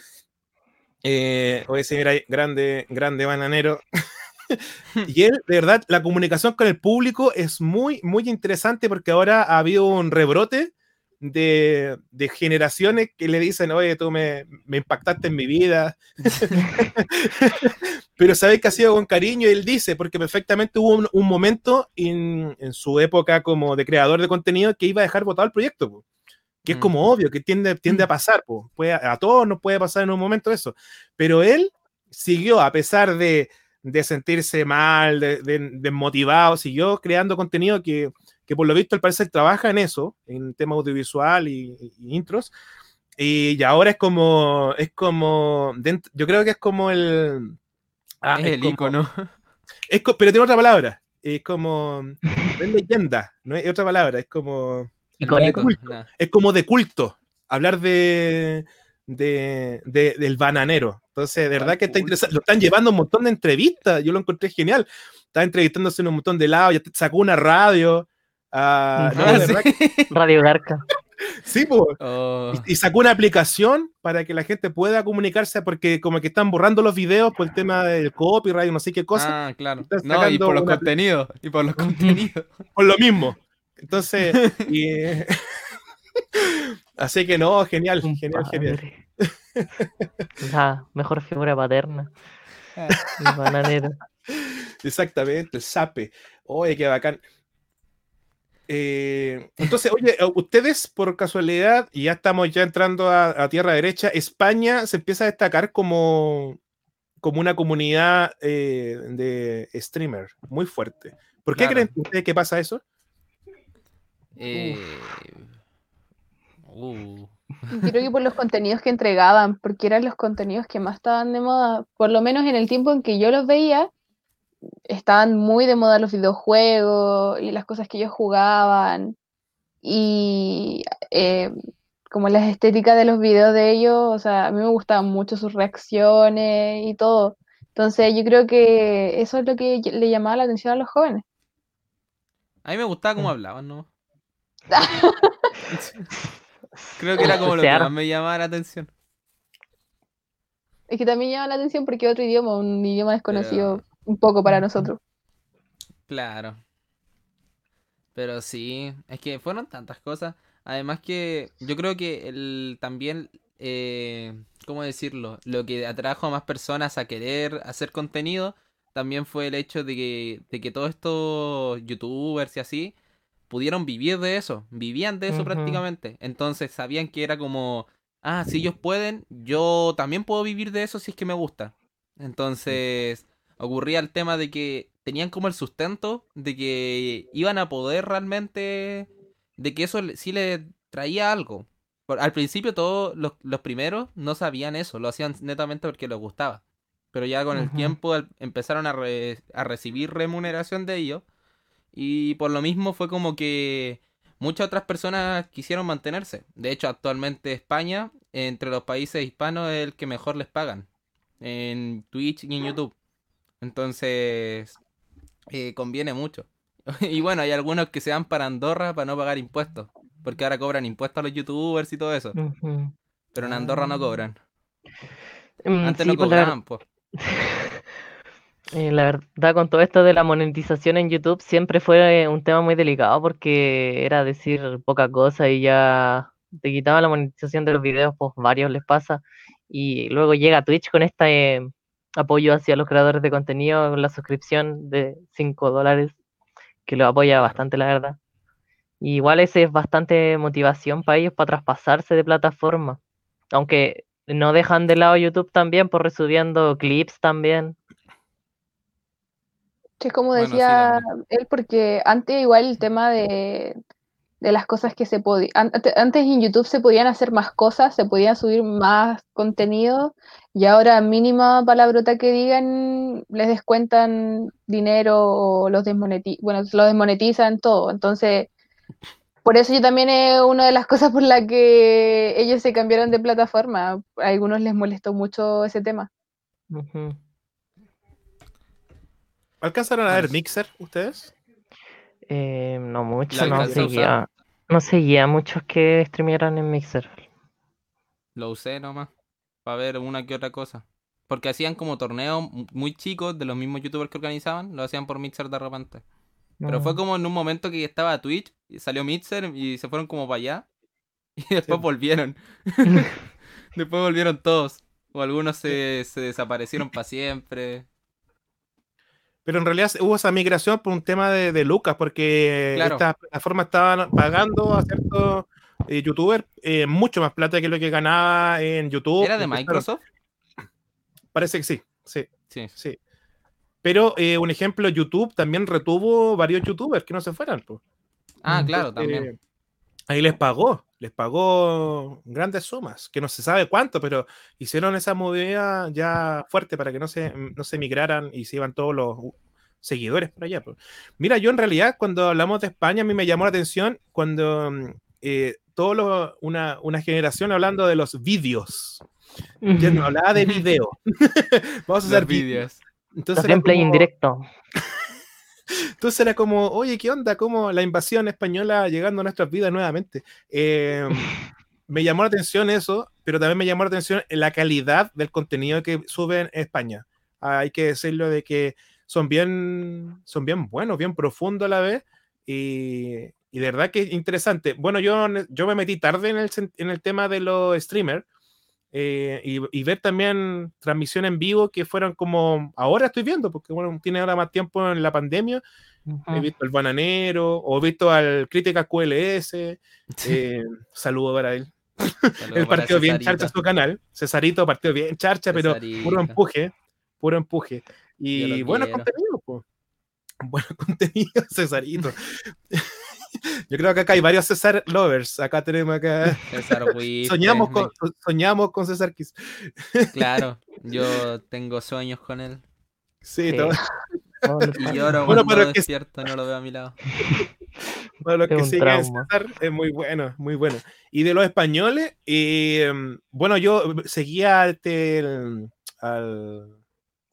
Eh, oye, sí, mira grande, grande bananero. y él, de verdad, la comunicación con el público es muy, muy interesante porque ahora ha habido un rebrote de, de generaciones que le dicen, oye, tú me, me impactaste en mi vida. Pero sabes que ha sido con cariño y él dice, porque perfectamente hubo un, un momento en, en su época como de creador de contenido que iba a dejar votado el proyecto. po. Que es Mm. como obvio, que tiende, tiende a pasar. po. Puede, a todos nos puede pasar en un momento eso. Pero él siguió, a pesar de, de sentirse mal, de, de- desmotivado, siguió creando contenido que, que por lo visto al parecer trabaja en eso, en tema audiovisual y, y intros. Y, y ahora es como, es como, yo creo que es como el... ah, es es el como- icono. es pero tiene otra palabra. Es como. Es leyenda, no es otra palabra. Es como. Es como de culto. Hablar de. de- de- del bananero. Entonces, de verdad que está interesante. Lo están llevando un montón de entrevistas. Yo lo encontré genial. Está entrevistándose en un montón de lados. Ya sacó una radio. ah, no, sí. que- Radio Garca. Sí. Oh, Y, y sacó una aplicación para que la gente pueda comunicarse, porque como que están borrando los videos por el tema del copyright, no sé qué cosa. Ah, claro. No, y por los una- contenidos. Y por los contenidos. por lo mismo. Entonces, y, así que no, genial, Un genial, genial. La mejor figura paterna. Ah. El bananero. Exactamente, el sape. Oye, qué bacán. Eh, entonces, oye, ustedes por casualidad, y ya estamos ya entrando a, a tierra derecha, España se empieza a destacar como, como una comunidad eh, de streamer muy fuerte. ¿Por qué Claro. creen ustedes que pasa eso? Eh, uh, Yo creo que por los contenidos que entregaban, porque eran los contenidos que más estaban de moda, por lo menos en el tiempo en que yo los veía, estaban muy de moda los videojuegos y las cosas que ellos jugaban y eh, como las estéticas de los videos de ellos, o sea, a mí me gustaban mucho sus reacciones y todo. Entonces yo creo que eso es lo que le llamaba la atención a los jóvenes. a mí me gustaba cómo hablaban, ¿no? Creo que era como lo que más me llamaba la atención. Es que también llama la atención porque es otro idioma, un idioma desconocido Pero- un poco para nosotros. Claro. Pero sí, es que fueron tantas cosas. Además que yo creo que el, también eh, ¿cómo decirlo? Lo que atrajo a más personas a querer hacer contenido también fue el hecho de que, de que todos estos youtubers y así pudieron vivir de eso, vivían de eso prácticamente. Entonces sabían que era como, ah, si ellos pueden, yo también puedo vivir de eso si es que me gusta. Entonces ocurría el tema de que tenían como el sustento de que iban a poder realmente, de que eso sí les traía algo. Por- al principio todos los, los primeros no sabían eso, lo hacían netamente porque les gustaba. Pero ya con el tiempo empezaron a, re- a recibir remuneración de ello. Y por lo mismo fue como que muchas otras personas quisieron mantenerse. De hecho, actualmente España, entre los países hispanos, es el que mejor les pagan. En Twitch y en YouTube. Entonces, eh, conviene mucho. Y bueno, hay algunos que se van para Andorra para no pagar impuestos. Porque ahora cobran impuestos a los youtubers y todo eso. Pero en Andorra no cobran. Mm, Antes sí, no pues, cobraban, pues. Eh, la verdad, con todo esto de la monetización en YouTube, siempre fue un tema muy delicado porque era decir poca cosa y ya te quitaban la monetización de los videos, pues varios les pasa. Y luego llega Twitch con este eh, apoyo hacia los creadores de contenido, con la suscripción de 5 dólares, que lo apoya bastante, la verdad. Y igual ese es bastante motivación para ellos para traspasarse de plataforma. Aunque no dejan de lado YouTube también, por resubiendo clips también. Sí, es como Bueno, sí, decía él, porque antes igual el tema de, de las cosas que se podían, antes en YouTube se podían hacer más cosas, se podían subir más contenido y ahora mínima palabrota que digan les descuentan dinero o los desmonetizan, bueno, lo desmonetizan todo. Entonces, por eso yo también es una de las cosas por las que ellos se cambiaron de plataforma. A algunos les molestó mucho ese tema. ¿Alcanzaron a ver Mixer ustedes? Eh, no mucho, ¿La no seguía, no seguía muchos que streamearan en Mixer. Lo usé nomás. Para ver una que otra cosa. Porque hacían como torneos mu- muy chicos de los mismos youtubers que organizaban. Lo hacían por Mixer de repente. Pero fue Mm. como en un momento que estaba Twitch. Y salió Mixer y se fueron como para allá. Y después Sí. volvieron. después volvieron todos. O algunos se, se desaparecieron para siempre. Pero en realidad hubo esa migración por un tema de, de lucas, porque Claro. estas plataformas estaban pagando a ciertos eh, youtubers eh, mucho más plata que lo que ganaba en YouTube. ¿Era de Microsoft? Parece que sí, sí, Sí. sí. Pero eh, un ejemplo, YouTube también retuvo varios youtubers que no se fueran. pues. Ah, claro, Entonces, también. Ahí les pagó, les pagó grandes sumas, que no se sabe cuánto, pero hicieron esa movida ya fuerte para que no se, no se migraran y se iban todos los seguidores por allá. Mira, yo en realidad cuando hablamos de España, a mí me llamó la atención cuando mm, eh, todo lo- una, una generación hablando de los vídeos. Ya no hablaba de video. Vamos a Los hacer vídeos. Entonces gameplay como, directo. entonces era como, oye, ¿qué onda? ¿Cómo la invasión española llegando a nuestras vidas nuevamente? Eh, me llamó la atención eso, pero también me llamó la atención la calidad del contenido que suben en España. Hay que decirlo de que son bien, son bien buenos, bien profundos a la vez. Y, y de verdad que es interesante. Bueno, yo, yo me metí tarde en el, en el tema de los streamers. Eh, y, y ver también transmisión en vivo que fueron como ahora estoy viendo, porque bueno, tiene ahora más tiempo en la pandemia. He Ujú. visto al Bananero, o he visto al Crítica QLS. Eh, saludo para él. Saludos Él partió bien charcha su canal. Cesarito partió bien charcha, pero puro empuje. Puro empuje. Y bueno contenido, po. Bueno contenido, Cesarito. Yo creo que acá hay varios César lovers. Acá tenemos acá. César Huiste, Soñamos me- con, soñamos con César Kiss. Claro, yo tengo sueños con él. Sí, Sí. todo- lo- Y lloro Bueno, cuando pero es que- despierto y no lo veo a mi lado. Para los Es que trauma. César, es muy bueno, muy bueno. Y de los españoles, eh, bueno, yo seguía este, el- al...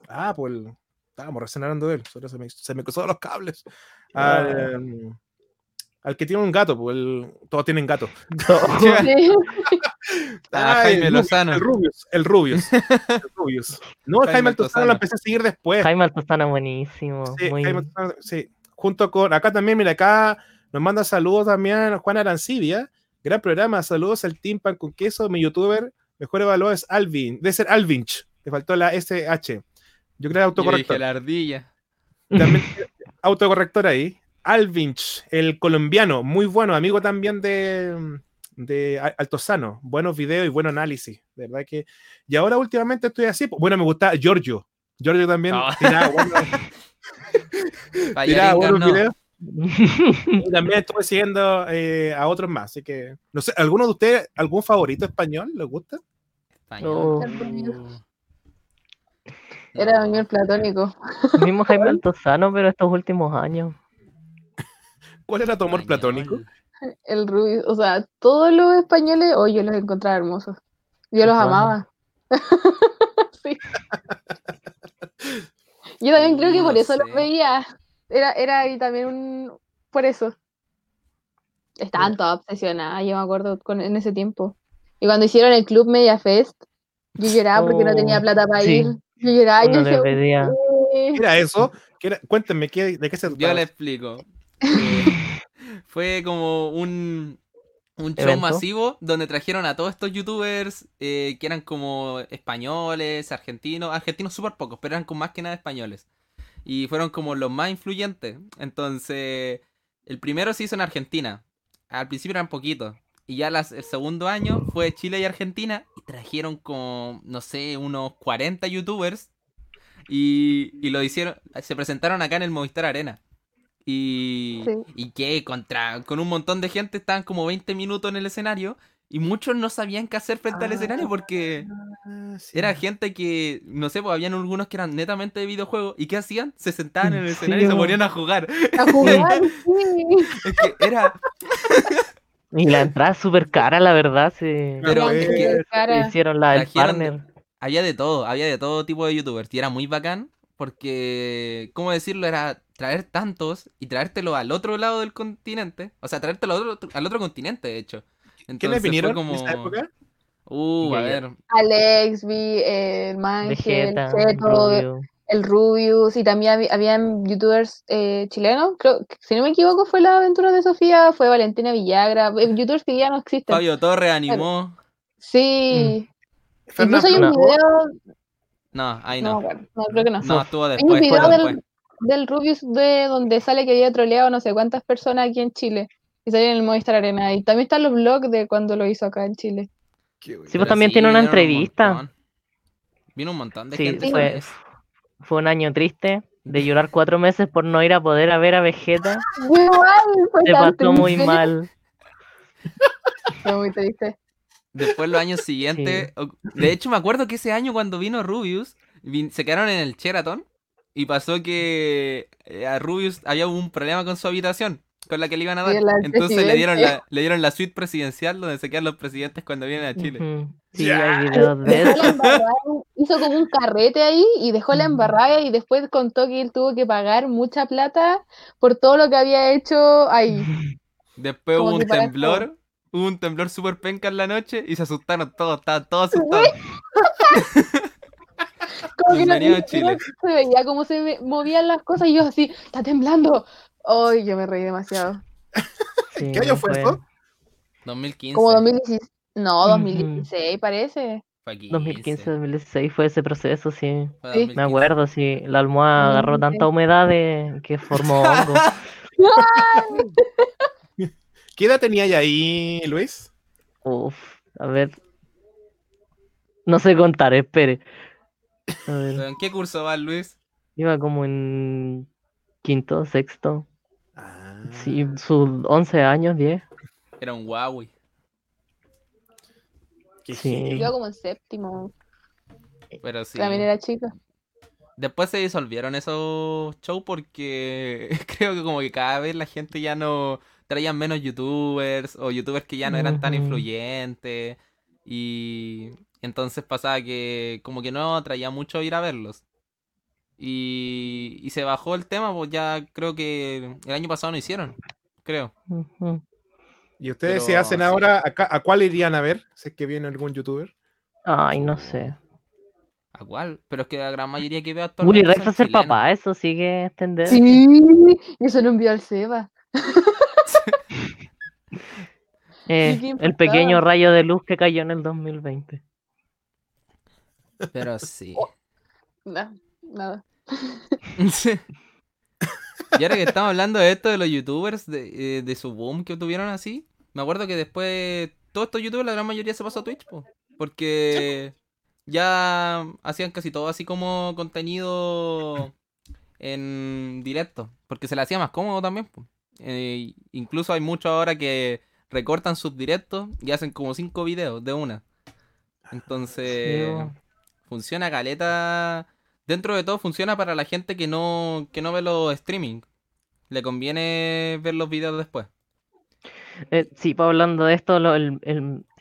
Ah, pues el- estábamos recién hablando de él, solo se me, se me cruzaron los cables. Al, em, al que tiene un gato, pues el- todos tienen gato. Ah, Ay, Jaime el Rubius, Lozano. El Rubius, el Rubius. el Rubius. No, el Jaime Jaime Altozano lo empecé a seguir después. Jaime Altozano buenísimo. Sí, muy- Jaime Altozano, sí. Junto con, acá también, mira, acá nos manda saludos también Juan Arancibia. Gran programa, saludos al Team Pan con Queso, mi youtuber Mejor evaluado es Alvin. Debe ser Alvinch. Le faltó la SH. Yo creo que Yo dije autocorrector. la ardilla. También autocorrector ahí. Alvinch, el colombiano, muy bueno, amigo también de, de Al- Altozano. Buenos videos y buen análisis. De verdad que. Y ahora últimamente estoy así. pues, Bueno, me gusta Giorgio. Giorgio también Ah. tiraba Payaringas, buenos no. videos. Y también estuve siguiendo eh, a otros más. Así que, no sé, ¿alguno de ustedes, algún favorito español? ¿Les gusta? Español. Oh. Era un platónico. Mismo Jaime Altozano, pero estos últimos años. ¿Cuál era tu amor Español. platónico? El Rubio. O sea, todos los españoles, oh, yo los encontraba hermosos. Yo los amaba. Sí. Yo también creo que No por eso sé. los veía. Era, era ahí también un. Por eso. Estaban todas obsesionadas, yo me acuerdo con, en ese tiempo. Y cuando hicieron el Club Media Fest, yo lloraba porque no tenía Oh, plata para sí. ir. Yo lloraba y yo decía, pedía. ¿Qué era eso? ¿Qué era? Cuéntenme, ¿qué, ¿de qué se Yo trataba? le explico. Eh, fue como un, un show ¿Evento? masivo donde trajeron a todos estos youtubers eh, que eran como españoles, argentinos, argentinos súper pocos, pero eran con más que nada españoles. Y fueron como los más influyentes. Entonces, el primero se hizo en Argentina. Al principio eran poquitos. Y ya las- el segundo año fue Chile y Argentina. Y trajeron como, no sé, unos 40 youtubers. Y, y lo hicieron, se presentaron acá en el Movistar Arena. Y, Sí. y que contra, con un montón de gente estaban como 20 minutos en el escenario. Y muchos no sabían qué hacer frente al escenario porque Ah, sí. era gente que, no sé, pues habían algunos que eran netamente de videojuegos. ¿Y qué hacían? Se sentaban en el Sí, escenario y se ponían a jugar. A jugar, sí. Es que era, Y la entrada súper cara, la verdad. Sí. Pero es que. Hicieron la del partner. había de todo, había de todo tipo de youtubers. Y era muy bacán porque, ¿cómo decirlo? Era traer tantos y traértelo al otro lado del continente. O sea, traértelo al otro, al otro continente, de hecho. ¿Quiénes Entonces fue vinieron como... en esa época? Uh, a ver. Alex, vi el Mangel, Vegeta, Cheto, Rubio. el Rubius, y también había, habían youtubers eh, chilenos, creo, si no me equivoco fue la aventura de Sofía, fue Valentina Villagra, eh, youtubers que ya no existen. Fabio Torre animó. Sí, Fernando incluso hay un video, No, ahí no, no. creo que no. No, estuvo hay un después. video fue del, después. Del Rubius de donde sale que había troleado no sé cuántas personas aquí en Chile, y salió en el Movistar Arena, y también están los blogs de cuando lo hizo acá en Chile. Qué. Sí, pues también tiene una un entrevista. Vino un montón de Sí, gente. fue, un año triste de llorar cuatro meses por no ir a poder a ver a Vegeta. Se pasó muy triste. mal. Fue muy triste. Después los años siguientes. De hecho, me acuerdo que ese año cuando vino Rubius, se quedaron en el Sheraton. Y pasó que eh, a Rubius había un problema con su habitación. Con la que le iban a Sí, dar. Entonces le dieron la, le dieron la suite presidencial donde se quedan los presidentes cuando vienen a Chile. Sí, Dejó eso. la embarrada, hizo como un carrete ahí y dejó la embarrada y después contó que él tuvo que pagar mucha plata por todo lo que había hecho ahí. Después Como hubo un temblor. Hubo un temblor súper penca en la noche y se asustaron todos. Estaban todos asustados. Como que no Chile. se veía cómo se ve- movían las cosas y yo así, está temblando. Ay, yo me reí demasiado. Sí, ¿Qué año fue eso? 2015. Como 2016. No, Ujú. 2016 parece. Fue 15, 2015, 2016 fue ese proceso, sí. fue Sí. 2015. Me acuerdo, sí. La almohada agarró Mm, tanta humedad de- que formó hongo. ¿Qué edad tenía ya ahí, Luis? Uf, a ver. No sé contar, espere. A ver, ¿Pero ¿En qué curso vas, Luis? iba como en quinto, sexto. Ah, Sí, sus 11 años, 10. Era un Huawei. qué sí. genio. Yo como en séptimo. Pero sí. También era chica. Después se disolvieron esos shows porque creo que como que cada vez la gente ya no traían menos youtubers o youtubers que ya no eran tan influyentes y entonces pasaba que como que no atraía mucho ir a verlos. Y, y se bajó el tema, pues ya creo que el año pasado no hicieron, creo. ¿Y ustedes Pero si hacen sí. ahora, a, a cuál irían a ver? Si es que viene algún youtuber. Ay, no sé. ¿A cuál? Pero es que la gran mayoría que veo actualmente Rex son a ser papá, eso sigue extender. Sí, y eso lo envió al Seba. Eh, el pequeño rayo de luz que cayó en el 2020. Pero sí. No, nada. y ahora que estamos hablando de esto de los youtubers, de, eh, de su boom que tuvieron así, me acuerdo que después todos estos youtubers, la gran mayoría se pasó a Twitch, po, porque ya hacían casi todo así como contenido en directo, porque se le hacía más cómodo también. po. Eh, incluso hay muchos ahora que recortan sus directos y hacen como cinco videos de una. Entonces, Sí, bo. Funciona caleta. Dentro de todo funciona para la gente que no, que no ve los streaming. Le conviene ver los videos después. Eh, sí, pues hablando de esto, lo-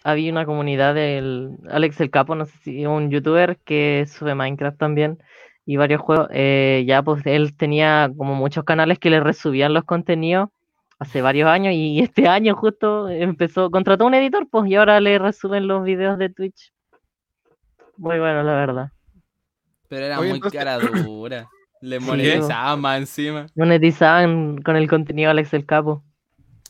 había una comunidad del Alex el Capo, no sé si un youtuber que sube Minecraft también y varios juegos. eh, ya, pues él tenía como muchos canales que le resubían los contenidos hace varios años y este año justo empezó, contrató un editor, pues y ahora le resuben los videos de Twitch. Muy bueno, la verdad. Pero era Oye, muy entonces- cara dura. Le Sí, monetizaban más encima. Monetizaban con el contenido Alex el Capo.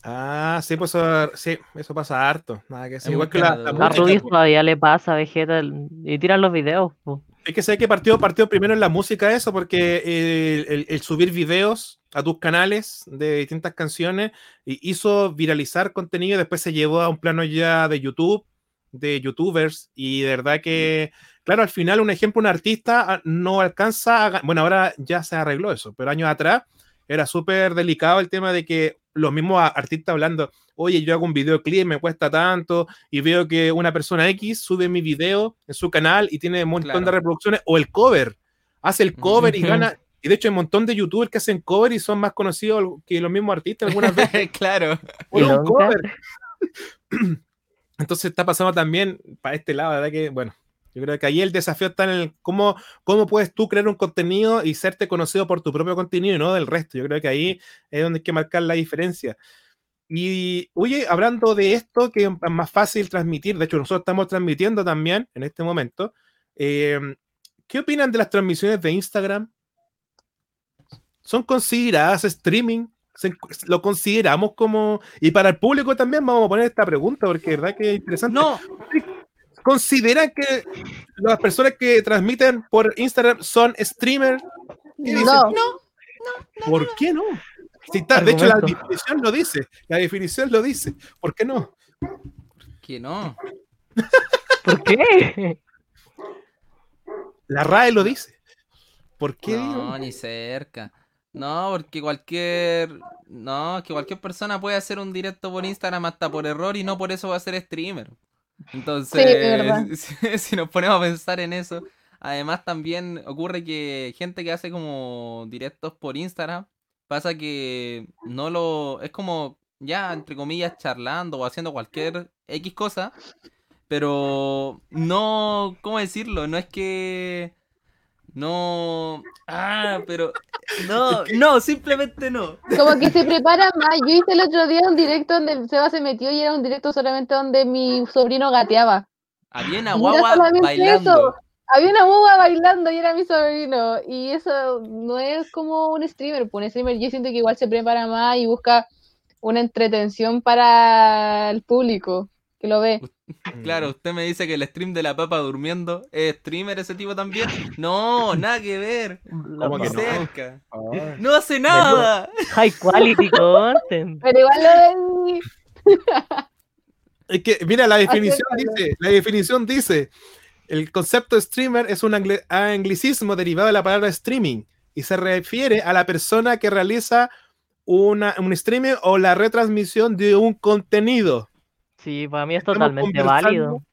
Ah, sí, pues eso, sí, eso pasa harto. Nada que. Es Igual que la, la A A po. todavía le pasa, Vegeta, el- y tiran los videos. Es que sé que partió, partió primero en la música eso, porque el, el- el subir videos a tus canales de distintas canciones y hizo viralizar contenido, después se llevó a un plano ya de YouTube, de youtubers, y de verdad que, claro, al final un ejemplo, un artista ah, no alcanza, a bueno, ahora ya se arregló eso, pero años atrás era súper delicado el tema de que los mismos a- artistas hablando, oye, yo hago un videoclip, me cuesta tanto, y veo que una persona X sube mi video en su canal y tiene un montón de reproducciones, o el cover, hace el cover y gana, y de hecho hay un montón de youtubers que hacen cover y son más conocidos que los mismos artistas algunas veces. claro. un cover. Entonces está pasando también para este lado, ¿verdad? Que, bueno, yo creo que ahí el desafío está en el cómo, cómo puedes tú crear un contenido y serte conocido por tu propio contenido y no del resto. Yo creo que ahí es donde hay que marcar la diferencia. Y, oye, hablando de esto, que es más fácil transmitir, de hecho nosotros estamos transmitiendo también en este momento, eh, ¿qué opinan de las transmisiones de Instagram? ¿Son consideradas streaming? ¿Se- ¿Lo consideramos como... Y para el público también vamos a poner esta pregunta, porque es verdad que es interesante. No, ¿Consideran que las personas que transmiten por Instagram son streamers? ¿Qué dicen? No, ¿Por qué no? Si está- de hecho, la definición lo dice. La definición lo dice. ¿Por qué no? que no. ¿Por qué? La RAE lo dice. ¿Por qué? No, digo? ni cerca. No, porque cualquier. No, que cualquier persona puede hacer un directo por Instagram hasta por error y no por eso va a ser streamer. Entonces, Sí, si, si nos ponemos a pensar en eso, además también ocurre que gente que hace como directos por Instagram, pasa que no lo. Es como ya, entre comillas, charlando o haciendo cualquier X cosa, pero no. ¿Cómo decirlo? No es que. No. Ah, pero. No, no, simplemente no. como que se prepara más. Yo hice el otro día un directo donde Seba se metió y era un directo solamente donde mi sobrino gateaba. Había una guagua bailando. eso. Había una boba bailando y era mi sobrino. Y eso no es como un streamer. Pues un streamer yo siento que igual se prepara más y busca una entretención para el público que lo ve. Claro, usted me dice que el stream de la papa durmiendo es streamer ese tipo también. No, nada que ver. ¿Cómo Ni que no? cerca. Ah. No hace nada. High quality content. Pero igual lo ven. Es que, mira, la definición dice, la definición dice, el concepto de streamer es un anglicismo derivado de la palabra streaming y se refiere a la persona que realiza una, un streaming o la retransmisión de un contenido. Sí, para mí es totalmente válido.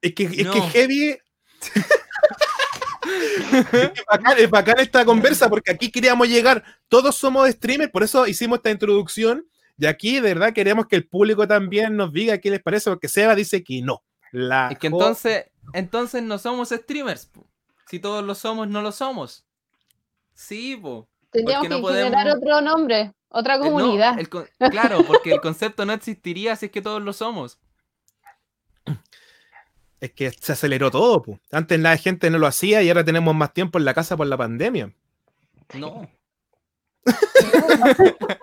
Es que, es que heavy. es, que bacán, es bacán esta conversa porque aquí queríamos llegar, todos somos streamers, por eso hicimos esta introducción. Y aquí, de verdad, queremos que el público también nos diga qué les parece, porque Seba dice que no. La Es que entonces, entonces no somos streamers. po. Si todos lo somos, no lo somos. Sí, po. Tendríamos que no generar podemos- otro nombre, otra Eh, no, comunidad. el con- claro, porque el concepto no existiría si es que todos lo somos. Es que se aceleró todo. po. Antes la gente no lo hacía y ahora tenemos más tiempo en la casa por la pandemia. No.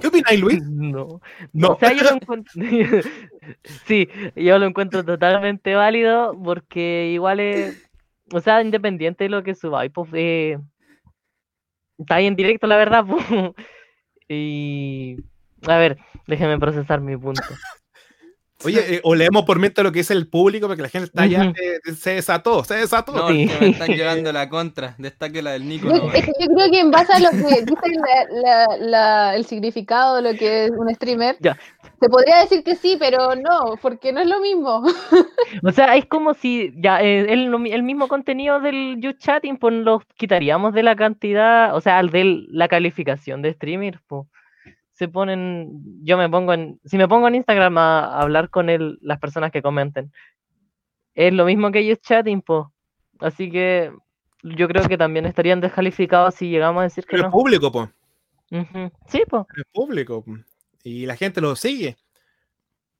¿Qué opináis, Luis? No. No. O sea, yo lo encuentro. sí, yo lo encuentro totalmente válido porque igual es. O sea, independiente de lo que subáis, pues. Eh, está ahí en directo, la verdad. Y. A ver, déjeme procesar mi punto. Oye, eh, o leemos por mientras lo que dice el público, porque la gente está ya eh, se desató, se desató. No, Sí. me están llevando la contra. Destaque la del Nico. Yo, no, es que yo creo que en base a lo que dice la- la- la- el significado de lo que es un streamer, Ya. se podría decir que sí, pero no, porque no es lo mismo. O sea, es como si ya eh, el, mi- el mismo contenido del You Chatting, pues lo quitaríamos de la cantidad, o sea, de la calificación de streamer, pues. Se ponen, yo me pongo en, si me pongo en Instagram a, a hablar con el, las personas que comenten, es lo mismo que ellos chatting, pues. Así que yo creo que también estarían descalificados si llegamos a decir que Pero el no. público, pues. Ujú. Sí, pues. El público. po. Y la gente lo sigue.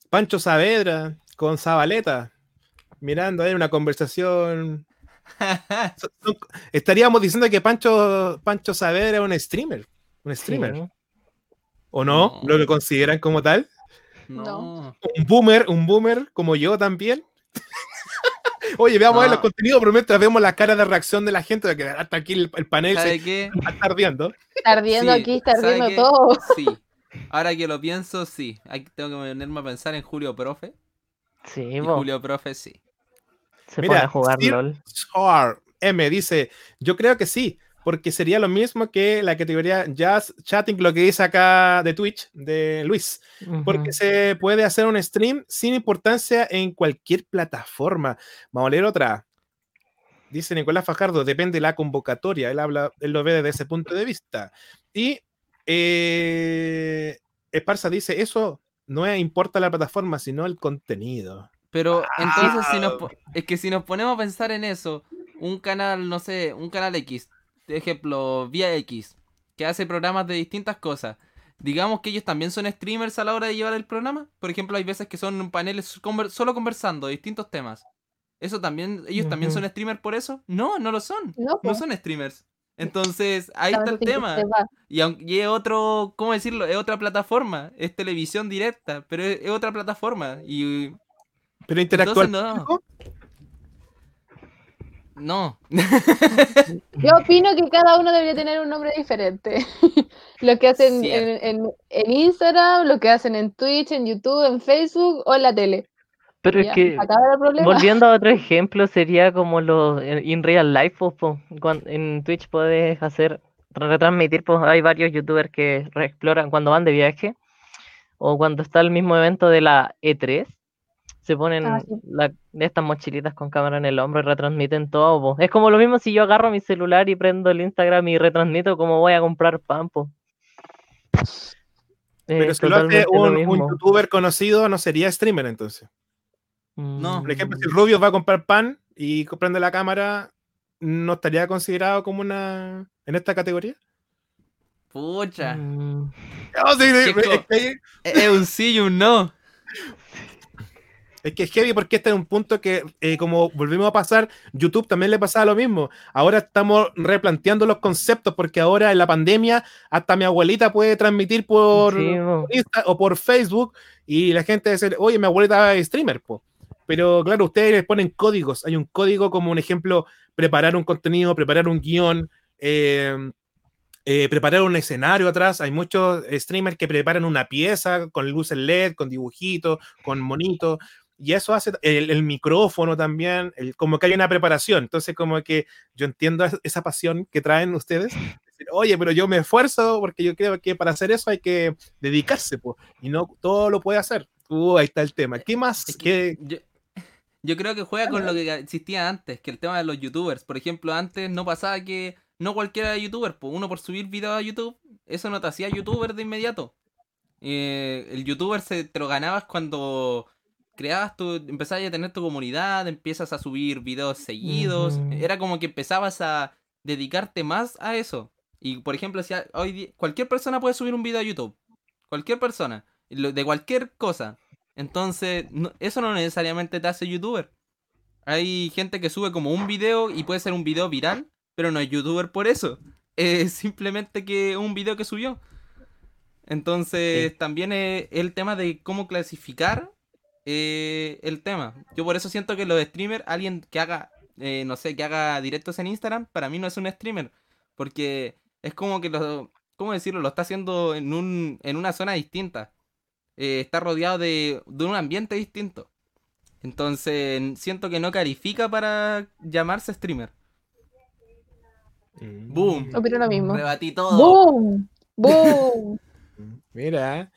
Pancho Saavedra con Zabaleta, mirando ahí una conversación. Estaríamos diciendo que Pancho, Pancho Saavedra es un streamer. Un streamer. sí. ¿O no? No. ¿Lo que consideran como tal? no. Un boomer, un boomer como yo también. Oye, veamos los contenidos, pero mientras vemos la cara de reacción de la gente, de que hasta aquí el, el panel se ¿Sabe qué? está ardiendo. Está ardiendo Sí, aquí, está ¿sabe ardiendo todo. Sí. Ahora que lo pienso, sí. Hay- tengo que ponerme a pensar en Julio Profe. Sí, Y. Julio Profe, sí. Se Mira, pone a jugar Sir LOL. Char M dice, yo creo que sí, porque sería lo mismo que la categoría Jazz Chatting, lo que dice acá de Twitch, de Luis, porque Ujú. se puede hacer un stream sin importancia en cualquier plataforma. Vamos a leer otra. Dice Nicolás Fajardo, depende de la convocatoria, él habla, él lo ve desde ese punto de vista. Y eh, Esparza dice, eso no importa la plataforma, sino el contenido. Pero entonces si nos Ah. es que si nos ponemos a pensar en eso, un canal, no sé, un canal X, ejemplo, Vía X, que hace programas de distintas cosas, digamos que ellos también son streamers a la hora de llevar el programa. Por ejemplo, hay veces que son paneles conver- solo conversando de distintos temas. Eso también, ellos también son streamers por eso? No, no lo son. No, No pues, son streamers. Entonces, ahí está el tema. Y aunque y es otro, ¿cómo decirlo? Es otra plataforma, es televisión directa, pero es, es otra plataforma. Y Pero interactuar Entonces, no. No, Yo opino que cada uno debería tener un nombre diferente. lo que hacen en, Cierto. en- en Instagram, lo que hacen en Twitch, en YouTube, en Facebook o en la tele. Pero Ya, es que, volviendo a otro ejemplo, sería como los en in real life, pues, en Twitch puedes hacer, retransmitir, pues hay varios youtubers que re- exploran cuando van de viaje o cuando está el mismo evento de la E3, se ponen Ah, sí. la- estas mochilitas con cámara en el hombro y retransmiten todo. po. Es como lo mismo si yo agarro mi celular y prendo el Instagram y retransmito como voy a comprar pan, po. Pero Es si lo hace lo un, youtuber conocido, no sería streamer entonces. No. Por ejemplo, si Mm. el Rubio va a comprar pan y prende la cámara, ¿no estaría considerado como una en esta categoría? pucha. Mm, No, sí, sí, Chico. es, Es es un sí y un no. es que es heavy porque este es un punto que, eh, como volvimos a pasar, YouTube también le pasaba lo mismo. Ahora estamos replanteando los conceptos porque ahora en la pandemia hasta mi abuelita puede transmitir por sí. Insta o por Facebook y la gente dice, oye, mi abuelita es streamer, po. Pero claro, ustedes les ponen códigos. Hay un código como un ejemplo, preparar un contenido, preparar un guion, eh, eh, preparar un escenario atrás. Hay muchos streamers que preparan una pieza con luces LED, con dibujitos, con monitos. Y eso hace el, el micrófono también, el- como que hay una preparación. Entonces, como que yo entiendo es- esa pasión que traen ustedes. Oye, pero yo me esfuerzo porque yo creo que para hacer eso hay que dedicarse, pues, y no todo lo puede hacer. Uh, ahí está el tema. ¿Qué más? Es que ¿Qué- yo, yo creo que juega con lo que existía antes, que el tema de los youtubers. Por ejemplo, antes no pasaba que no cualquiera era youtuber, pues uno por subir videos a YouTube, eso no te hacía youtuber de inmediato. Eh, el youtuber se, te lo ganabas cuando creabas tu, empezabas a tener tu comunidad, empiezas a subir videos seguidos. Era como que empezabas a dedicarte más a eso. Y por ejemplo, si hoy cualquier persona puede subir un video a YouTube. Cualquier persona. De cualquier cosa. Entonces, no- eso no necesariamente te hace youtuber. Hay gente que sube como un video y puede ser un video viral, pero no es youtuber por eso. Es simplemente que un video que subió. Entonces, también es el tema de cómo clasificar eh, el tema. Yo por eso siento que los streamers, alguien que haga, eh, no sé, que haga directos en Instagram, para mí no es un streamer. Porque es como que lo, ¿cómo decirlo? Lo está haciendo en, un, en una zona distinta. Eh, está rodeado de, de un ambiente distinto. Entonces, siento que no califica para llamarse streamer. Mm. Boom. Opino lo mismo. Rebatí todo. ¡Boom! ¡Boom! Mira,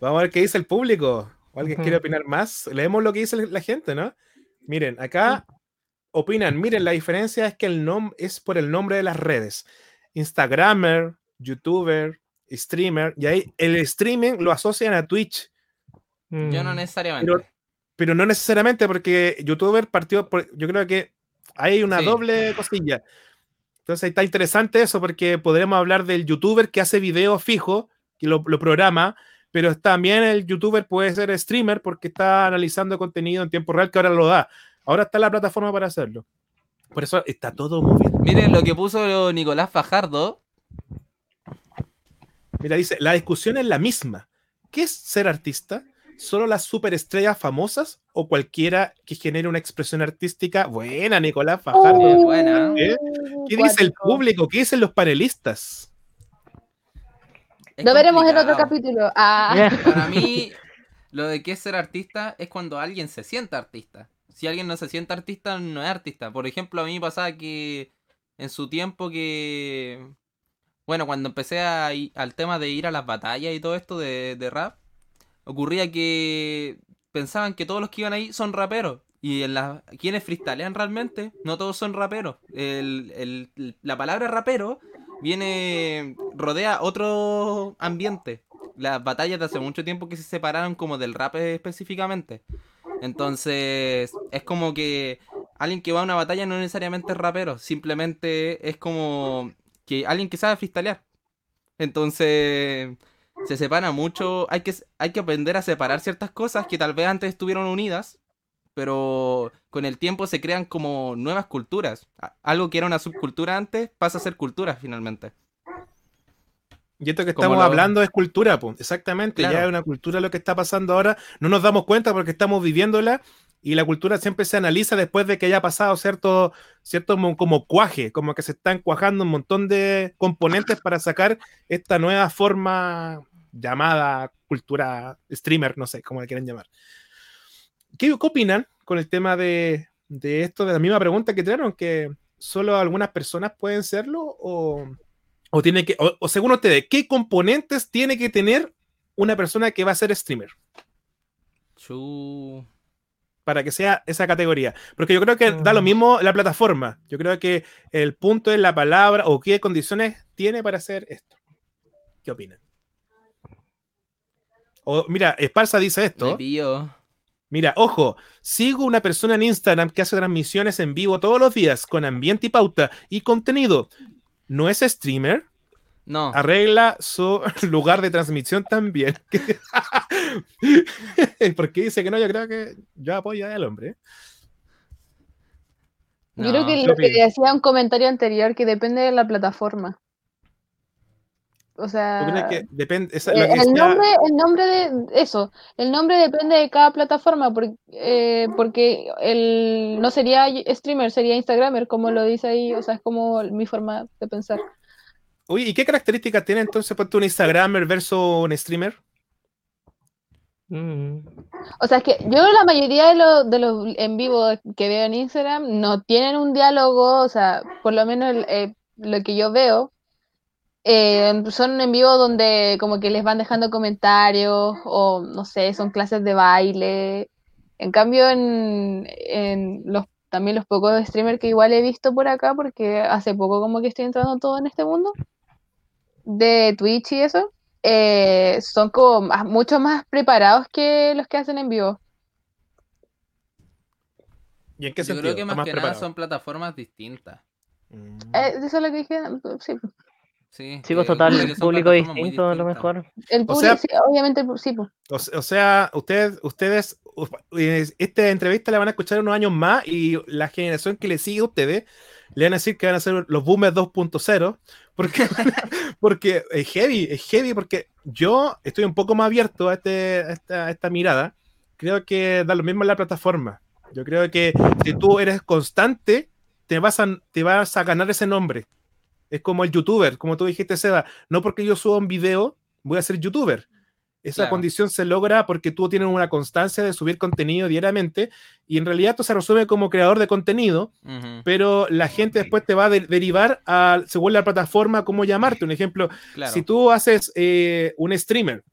vamos a ver qué dice el público. ¿O alguien quiere opinar más? Leemos lo que dice la gente, ¿no? Miren, acá opinan, miren, la diferencia es que el nombre es por el nombre de las redes. Instagramer, YouTuber, streamer, y ahí el streaming lo asocian a Twitch, Yo no Mm. necesariamente. Pero- pero no necesariamente porque YouTuber partió, por- yo creo que hay una Sí. doble cosilla. Entonces está interesante eso porque podremos hablar del YouTuber que hace video fijo, que lo, lo programa, pero también el YouTuber puede ser streamer porque está analizando contenido en tiempo real que ahora lo da. Ahora está la plataforma para hacerlo. Por eso está todo muy bien. Miren lo que puso Nicolás Fajardo. Mira, dice, la discusión es la misma. ¿Qué es ser artista? ¿Solo las superestrellas famosas o cualquiera que genere una expresión artística? Buena, Nicolás Fajardo. Oh. buena. ¿Eh? ¿Qué dice el público? ¿Qué dicen los panelistas? Es Lo veremos en otro capítulo. Ah, Para mí, lo de que es ser artista es cuando alguien se sienta artista. Si alguien no se siente artista, no es artista. Por ejemplo, a mí me pasaba que en su tiempo que... Bueno, cuando empecé a ir al tema de ir a las batallas y todo esto de, de rap, ocurría que pensaban que todos los que iban ahí son raperos. Y en las quienes freestylean realmente, no todos son raperos. El- el- la palabra rapero viene. rodea otro ambiente. Las batallas de hace mucho tiempo que se separaron como del rap específicamente. Entonces, es como que alguien que va a una batalla no necesariamente es rapero, simplemente es como que alguien que sabe freestylear. Entonces, se separa mucho, hay que, hay que aprender a separar ciertas cosas que tal vez antes estuvieron unidas, pero con el tiempo se crean como nuevas culturas. Algo que era una subcultura antes pasa a ser cultura finalmente. Y esto que estamos lo- hablando es cultura, pues. Exactamente, ya Claro. es una cultura lo que está pasando ahora. No nos damos cuenta porque estamos viviéndola y la cultura siempre se analiza después de que haya pasado cierto, cierto mo- como cuaje, como que se están cuajando un montón de componentes para sacar esta nueva forma llamada cultura streamer, no sé cómo le quieren llamar. ¿Qué, qué opinan con el tema de, de esto, de la misma pregunta que tiraron, que solo algunas personas pueden serlo o, o tiene que, o, o según ustedes, ¿qué componentes tiene que tener una persona que va a ser streamer para que sea esa categoría? Porque yo creo que da lo Mm. mismo la plataforma. Yo creo que el punto es la palabra o qué condiciones tiene para hacer esto. ¿Qué opinan? O, mira, Esparza dice Me esto. pillo. Mira, ojo, sigo una persona en Instagram que hace transmisiones en vivo todos los días con ambiente y pauta y contenido. ¿No es streamer? No. Arregla su lugar de transmisión también. ¿Por qué dice que no? Yo creo que yo apoyo al hombre. Yo creo que ¿qué lo que decía un comentario anterior, que depende de la plataforma. O sea, ¿Tú crees que depende? esa- eh, lo que el, nombre, el nombre de eso, el nombre depende de cada plataforma, porque, eh, porque el, no sería streamer, sería Instagramer, como lo dice ahí, o sea, es como mi forma de pensar. Oye, ¿y qué características tiene entonces ponte un Instagramer versus un streamer? Mm. O sea, es que yo la mayoría de, los de los en vivo que veo en Instagram no tienen un diálogo, o sea, por lo menos el- eh, lo que yo veo, eh, son en vivo donde como que les van dejando comentarios o no sé, son clases de baile. En cambio, en, en los también los pocos streamers que igual he visto por acá, porque hace poco como que estoy entrando todo en este mundo de Twitch y eso, eh, son como más- mucho más preparados que los que hacen en vivo. ¿Y en qué Yo sentido? creo que ¿Está más que nada preparado? son plataformas distintas. Mm. Eh, eso es lo que dije, sí. Sí, Sí, pues que total, son público distinto a lo mejor. El O público, sea- sí, obviamente, sí, pues. O, o sea, ustedes, ustedes esta entrevista la van a escuchar unos años más y la generación que le sigue a ustedes le van a decir que van a ser los boomers 2.0 porque, porque es heavy, es heavy porque yo estoy un poco más abierto a, este, esta, esta mirada. Creo que da lo mismo en la plataforma. Yo creo que si tú eres constante, te vas a, te vas a ganar ese nombre. Es como el youtuber, como tú dijiste, Seba. No porque yo suba un video, voy a ser youtuber. Esa condición se logra porque tú tienes una constancia de subir contenido diariamente y en realidad esto se resume como creador de contenido, pero la gente después te va a derivar a, según la plataforma, cómo llamarte. Un ejemplo, si tú haces eh, un streamer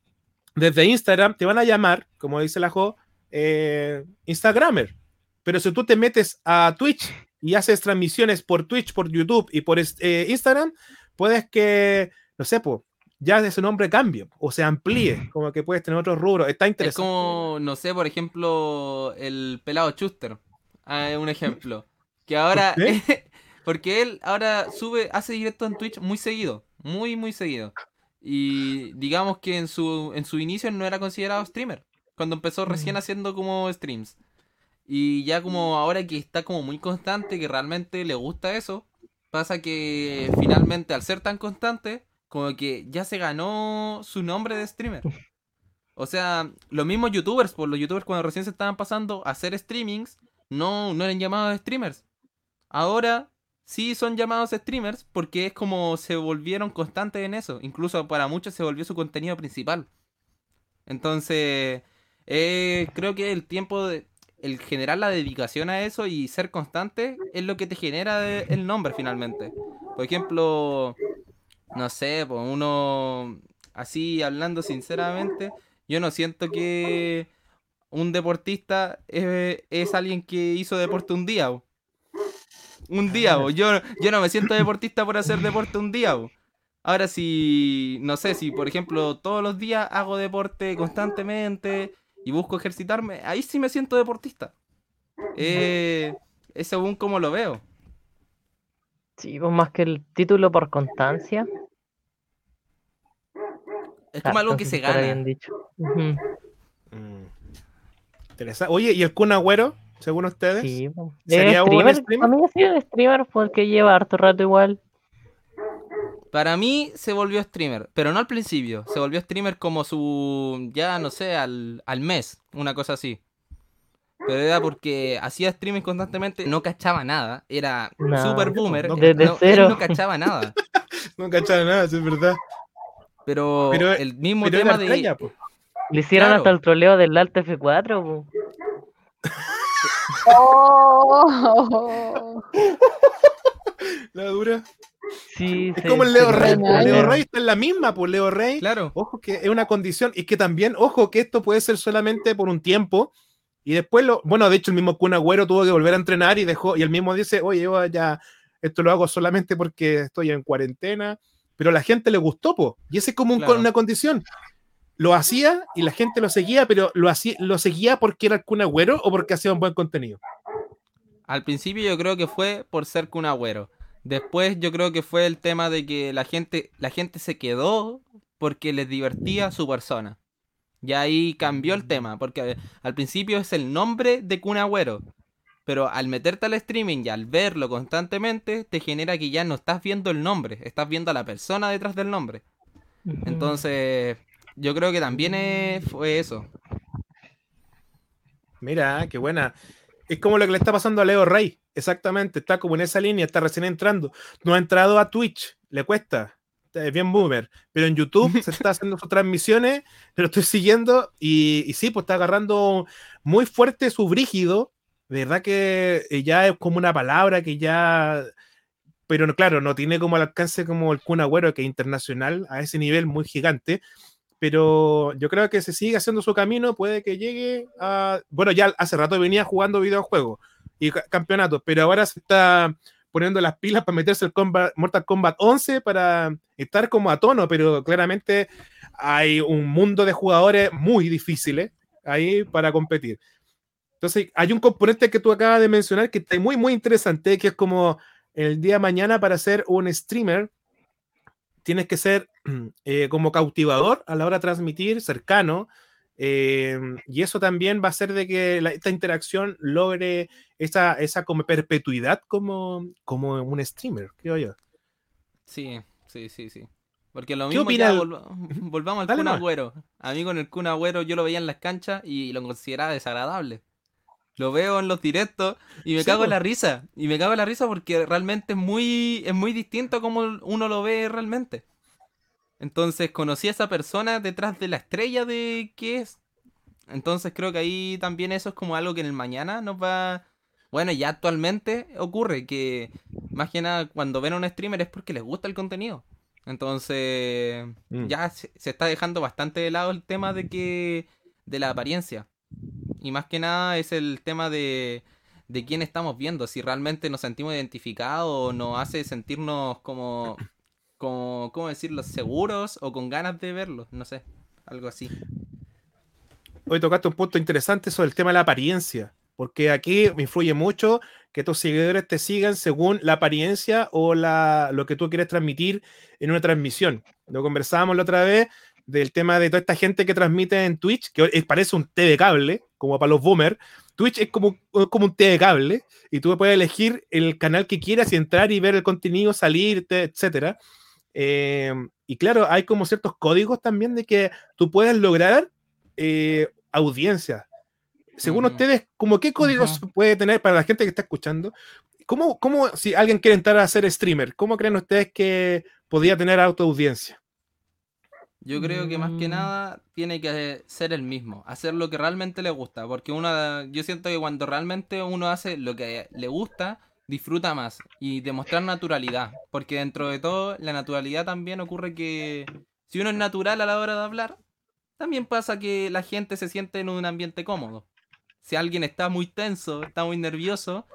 desde Instagram, te van a llamar, como dice la Jo, eh, Instagramer. Pero si tú te metes a Twitch y haces transmisiones por Twitch, por YouTube y por eh, Instagram, puedes que, no sé, pues ya ese nombre cambie o se amplíe, como que puedes tener otros rubros. Está interesante. Es como, no sé, por ejemplo, el pelado Chuster. Ah, un ejemplo. Que ahora. porque él ahora sube, hace directo en Twitch muy seguido. Muy, muy seguido. Y digamos que en su, en su inicio no era considerado streamer. Cuando empezó recién haciendo como streams. Y ya como ahora que está como muy constante, que realmente le gusta eso, pasa que finalmente al ser tan constante, como que ya se ganó su nombre de streamer. O sea, los mismos youtubers, por los youtubers cuando recién se estaban pasando a hacer streamings, no, no eran llamados streamers. Ahora sí son llamados streamers porque es como se volvieron constantes en eso. Incluso para muchos se volvió su contenido principal. Entonces, eh, creo que el tiempo de el generar la dedicación a eso y ser constante es lo que te genera el nombre finalmente. Por ejemplo, no sé, pues uno, así hablando sinceramente, yo no siento que un deportista es, alguien que hizo deporte un día. Un día, yo, yo no me siento deportista por hacer deporte un día. Ahora si, no sé, si por ejemplo todos los días hago deporte constantemente y busco ejercitarme, ahí sí me siento deportista. Eh, es según como lo veo. Sí, pues más que el título por constancia. Es como algo que se gana. Bien dicho. Mm. Oye, ¿y el Kun Agüero, según ustedes? Sí, pues. ¿Sería streamer? streamer? A mí ha sido streamer porque lleva harto rato igual. Para mí se volvió streamer, pero no al principio. Se volvió streamer como su. Ya no sé, al, al mes, una cosa así. Pero era porque hacía streaming constantemente, no cachaba nada. Era super boomer. No, desde cero. no cachaba nada. no cachaba nada, es verdad. Pero, el mismo tema de. Le hicieron hasta el troleo del Alta F4, oh. La dura. Sí, es como el Leo Rey. Leo Rey está en la misma, pues Leo Rey. Claro. Ojo que es una condición y que también, ojo que esto puede ser solamente por un tiempo y después lo, bueno, de hecho el mismo Kun Agüero tuvo que volver a entrenar y dejó, y el mismo dice, oye, yo ya esto lo hago solamente porque estoy en cuarentena, pero a la gente le gustó, po, y ese es como una condición. Lo hacía y la gente lo seguía, pero lo, hacía, lo seguía porque era el Kun Agüero o porque hacía un buen contenido. Al principio yo creo que fue por ser Kun Agüero. Después yo creo que fue el tema de que la gente, la gente se quedó porque les divertía su persona. Y ahí cambió el tema, porque al principio es el nombre de Kun Agüero. Pero al meterte al streaming y al verlo constantemente, te genera que ya no estás viendo el nombre, estás viendo a la persona detrás del nombre. Entonces, yo creo que también fue eso. Mira, qué buena. Es como lo que le está pasando a Leo Rey. Exactamente, está como en esa línea, está recién entrando. No ha entrado a Twitch, le cuesta es bien boomer, pero en YouTube se está haciendo sus transmisiones, lo estoy siguiendo y, y, sí, pues está agarrando muy fuerte su brígido, de verdad que eh, ya es como una palabra que ya, pero claro, no tiene como el alcance como el Kun Agüero, que es internacional, a ese nivel muy gigante, pero yo creo que se sigue haciendo su camino, puede que llegue a, bueno, ya hace rato venía jugando videojuegos y campeonatos, pero ahora se está poniendo las pilas para meterse el Mortal Kombat 11 para estar como a tono, pero claramente hay un mundo de jugadores muy difíciles ahí para competir. Entonces, hay un componente que tú acabas de mencionar que está muy, muy interesante, que es como el día de mañana para ser un streamer, tienes que ser eh, como cautivador a la hora de transmitir, cercano, Eh, y eso también va a hacer de que esta interacción logre esa, esa como perpetuidad como, como un streamer, creo yo. Sí, sí, sí, sí. Porque lo mismo ya volvamos al Kun Agüero. A mí con el Kun Agüero yo lo veía en las canchas y lo consideraba desagradable. Lo veo en los directos y me cago en la risa. Y me cago en la risa porque realmente es muy, es muy distinto a como uno lo ve realmente. Entonces conocí a esa persona detrás de la estrella de qué es. Entonces creo que ahí también eso es como algo que en el mañana nos va... Bueno, ya actualmente ocurre que más que nada cuando ven a un streamer es porque les gusta el contenido. Entonces mm. ya se, se está dejando bastante de lado el tema de que... de la apariencia. Y más que nada es el tema de, de quién estamos viendo, si realmente nos sentimos identificados o nos hace sentirnos como, como, ¿cómo decirlo?, seguros o con ganas de verlos, no sé, algo así. Hoy tocaste un punto interesante sobre el tema de la apariencia, porque aquí me influye mucho que tus seguidores te sigan según la apariencia o la, lo que tú quieres transmitir en una transmisión. Lo conversábamos la otra vez del tema de toda esta gente que transmite en Twitch, que parece un de cable, como para los boomers. Twitch es como, como un de cable y tú puedes elegir el canal que quieras y entrar y ver el contenido, salirte, etc. Eh, y claro, hay como ciertos códigos también de que tú puedes lograr eh, audiencia. Según ustedes, como qué códigos puede tener para la gente que está escuchando? ¿Cómo, ¿Cómo, si alguien quiere entrar a ser streamer, cómo creen ustedes que podría tener autoaudiencia? Yo creo que más que mm. nada tiene que ser el mismo, hacer lo que realmente le gusta, porque uno, yo siento que cuando realmente uno hace lo que le gusta, disfruta más y demostrar naturalidad, porque dentro de todo la naturalidad también ocurre que si uno es natural a la hora de hablar, también pasa que la gente se siente en un ambiente cómodo. Si alguien está muy tenso, está muy nervioso,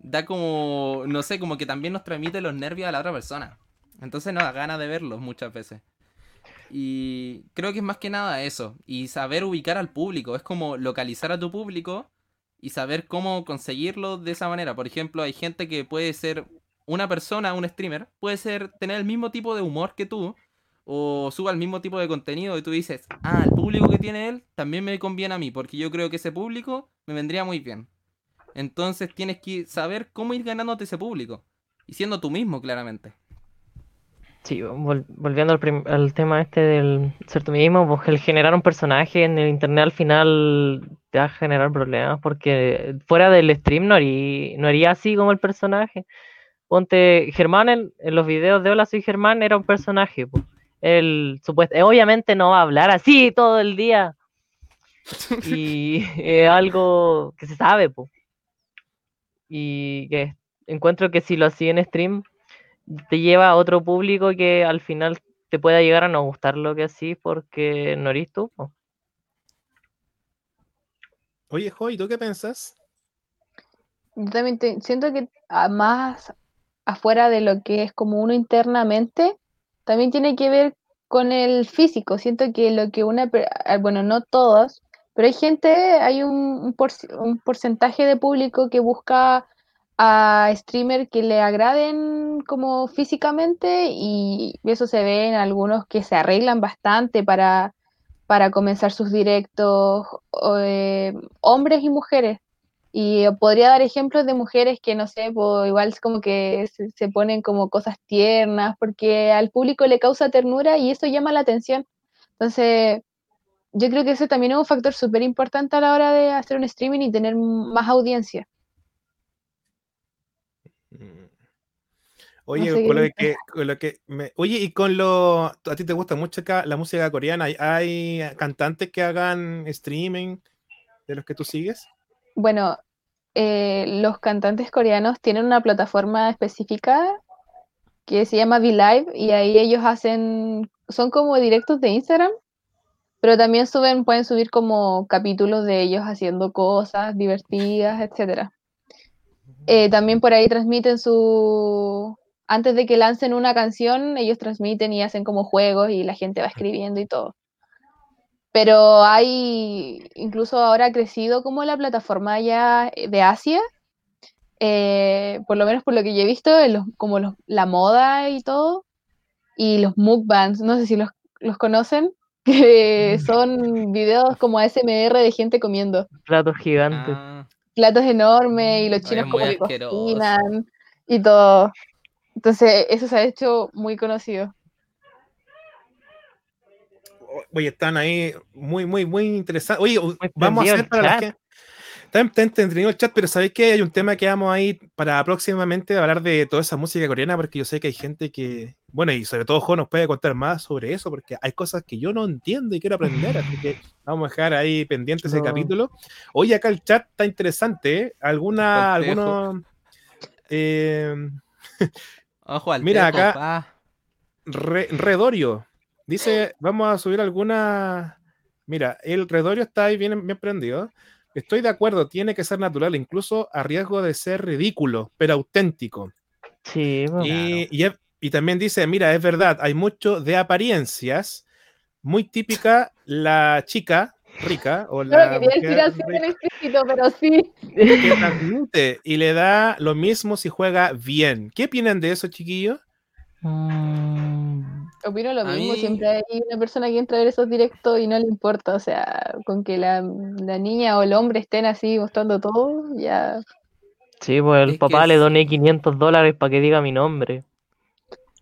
da como, no sé, como que también nos transmite los nervios a la otra persona. Entonces nos da ganas de verlos muchas veces. Y creo que es más que nada eso. Y saber ubicar al público. Es como localizar a tu público y saber cómo conseguirlo de esa manera. Por ejemplo, hay gente que puede ser una persona, un streamer, puede ser tener el mismo tipo de humor que tú. O suba el mismo tipo de contenido y tú dices, ah, el público que tiene él también me conviene a mí, porque yo creo que ese público me vendría muy bien. Entonces tienes que saber cómo ir ganándote ese público. Y siendo tú mismo, claramente. Sí, volviendo al, tema este del ser tú mismo, pues el generar un personaje en el internet al final te va a generar problemas porque fuera del stream no haría, no haría así como el personaje. Ponte, Germán en, los videos de Hola soy Germán era un personaje. Pues. Él supuesto, obviamente no va a hablar así todo el día. Y es algo que se sabe, pues. Y que encuentro que si lo hacía en stream te lleva a otro público que al final te pueda llegar a no gustar lo que así porque no eres tú. Oye, Joy, ¿tú qué pensás? Yo también siento que más afuera de lo que es como uno internamente, también tiene que ver con el físico. Siento que lo que una, ah, bueno, no todos, pero hay gente, hay un, un porcentaje de público que busca a streamers que le agraden como físicamente y eso se ve en algunos que se arreglan bastante para, para comenzar sus directos, eh, hombres y mujeres. Y podría dar ejemplos de mujeres que, no sé, pues, igual es como que se, se, ponen como cosas tiernas, porque al público le causa ternura y eso llama la atención. Entonces, yo creo que eso también es un factor súper importante a la hora de hacer un streaming y tener más audiencia. Oye, con lo que, lo que me, oye, y con lo, a ti te gusta mucho la música coreana, ¿hay, cantantes que hagan streaming de los que tú sigues? Bueno, eh, los cantantes coreanos tienen una plataforma específica que se llama V-Live y ahí ellos hacen, son como directos de Instagram, pero también suben, pueden subir como capítulos de ellos haciendo cosas divertidas, etcétera. Eh, también por ahí transmiten su, antes de que lancen una canción, ellos transmiten y hacen como juegos y la gente va escribiendo y todo. Pero hay, incluso ahora ha crecido como la plataforma ya de Asia, eh, por lo menos por lo que yo he visto, como la moda y todo, y los mukbangs, no sé si los, conocen. que son videos como ASMR de gente comiendo. Platos gigantes. Ah, Platos enormes y los chinos como que cocinan y todo. Entonces, eso se ha hecho muy conocido. Oye, están ahí muy, muy, muy interesantes. Oye, vamos a hacer para la gente. Está, está entretenido el chat, pero ¿sabéis que hay un tema que vamos ahí para próximamente hablar de toda esa música coreana? Porque yo sé que hay gente que, bueno, y sobre todo Jo nos puede contar más sobre eso, porque hay cosas que yo no entiendo y quiero aprender, así que vamos a dejar ahí pendiente ese No. capítulo. Oye, acá el chat está interesante, ¿eh? ¿Alguna, eh, Ojo al Mira, acá-. Re- Redorio dice: Vamos a subir alguna. Mira, el Redorio está ahí bien, bien prendido. Estoy de acuerdo, tiene que ser natural, incluso a riesgo de ser ridículo, pero auténtico. Sí, pues. Y, y y también dice: Mira, es verdad, hay mucho de apariencias. Muy típica la chica rica o No la decir mujer rica pero sí. que transmite y le da lo mismo si juega bien. ¿Qué opinan de eso, chiquillos? Mm, Opino lo A mismo, mí- siempre hay una persona que entra a ver esos directos y no le importa, o sea, con que la, la niña o el hombre estén así mostrando todo, ya. Sí, pues el Es que papá le doné 500 dólares para que diga mi nombre.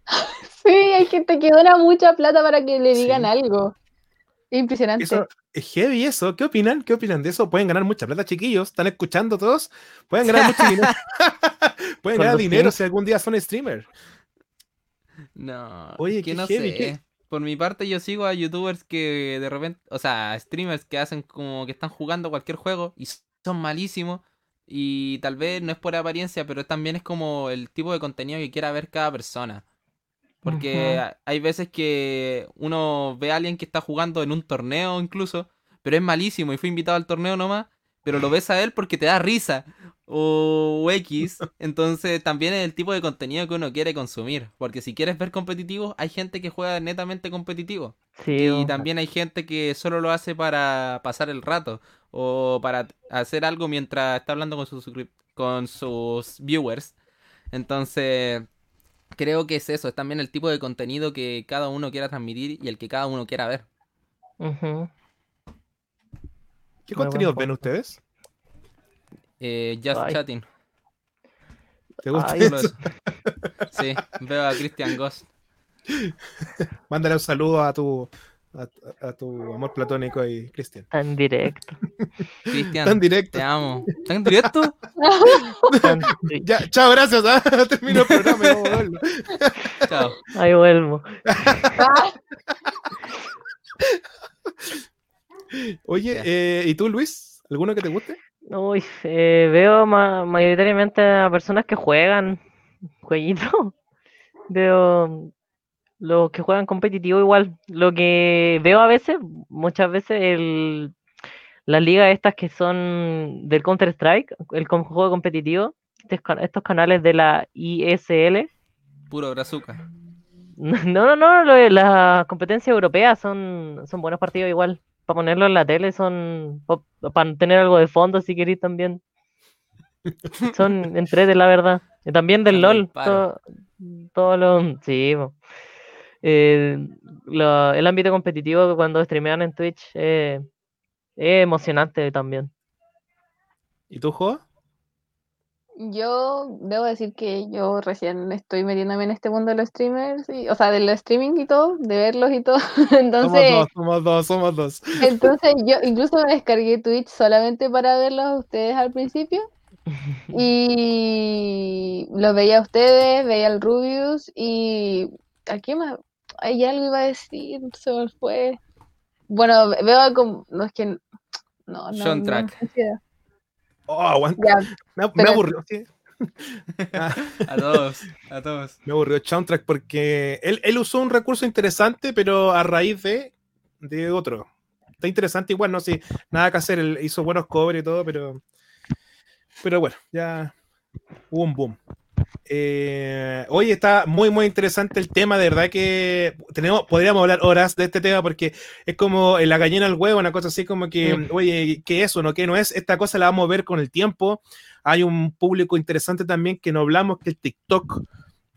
Sí, hay gente que dona mucha plata para que le digan Sí. algo. Es impresionante. Eso es heavy eso. ¿Qué opinan? ¿Qué opinan de eso? Pueden ganar mucha plata, chiquillos. ¿Están escuchando todos? Pueden ganar mucho dinero. Pueden ganar dinero si algún día son streamer. No, Oye, que no heavy, sé. qué- Por mi parte, yo sigo a youtubers que de repente, o sea, streamers que hacen como que están jugando cualquier juego y son malísimos. Y tal vez no es por apariencia, pero también es como el tipo de contenido que quiera ver cada persona. Porque hay veces que uno ve a alguien que está jugando en un torneo incluso, pero es malísimo y fue invitado al torneo nomás, pero lo ves a él porque te da risa o, o X. Entonces también es el tipo de contenido que uno quiere consumir. Porque si quieres ver competitivo, hay gente que juega netamente competitivo. Sí, Y también hay gente que solo lo hace para pasar el rato o para hacer algo mientras está hablando con sus, con sus viewers. Entonces, creo que es eso, es también el tipo de contenido que cada uno quiera transmitir y el que cada uno quiera ver. ¿Qué Muy contenidos ven ustedes? Eh, just chatting. ¿Te gusta? Ay, eso. Sí, veo a Christian Ghost. Mándale un saludo a tu, a, a tu amor platónico y Cristian. Tan directo. Cristian, Tan directo. te amo. ¿Están en directo? Tan di- Ya, chao, gracias. ¿ah? Termino el programa y vamos a verlo. Chao. Ahí vuelvo. Oye, eh, ¿y tú, Luis? ¿Alguno que te guste? Uy, eh, veo ma- mayoritariamente a personas que juegan jueguitos. Veo los que juegan competitivo igual. Lo que veo a veces, muchas veces, el, las ligas estas que son del Counter-Strike, el juego competitivo, estos, ca- estos canales de la ISL. Puro brazuca. No, no, no, las competencias europeas son, son buenos partidos igual. Para ponerlo en la tele son para tener algo de fondo si queréis también. Son entrete, la verdad. Y también del LOL. paro. Todo, todo lo. Sí, po. Eh, lo- el ámbito competitivo cuando streamean en Twitch eh, es emocionante también. ¿Y tú, Jo? Yo debo decir que yo recién estoy metiéndome en este mundo de los streamers, y- o sea, del streaming y todo, de verlos y todo. Entonces, Somos dos, somos dos, somos dos. entonces yo incluso me descargué Twitch solamente para verlos a ustedes al principio. Y los veía a ustedes, veía al Rubius y ¿a qué más? Hay algo iba a decir, se me fue. Bueno, veo como, no es que, no, no, Sean no, Track. no. Oh, aguanta. Ya, Me, aburrió, sí. Ah, A todos, a todos. me aburrió Soundtrack porque él, él usó un recurso interesante, pero a raíz de, de otro. Está interesante igual, no sé, nada que hacer. Él hizo buenos covers y todo, pero. Pero bueno, ya hubo un boom. Eh, hoy está muy, muy interesante el tema. De verdad que tenemos, podríamos hablar horas de este tema porque es como la gallina al huevo, una cosa así como que, Mm. oye, ¿qué es o no? ¿Qué no es? Esta cosa la vamos a ver con el tiempo. Hay un público interesante también que no hablamos, que el TikTok.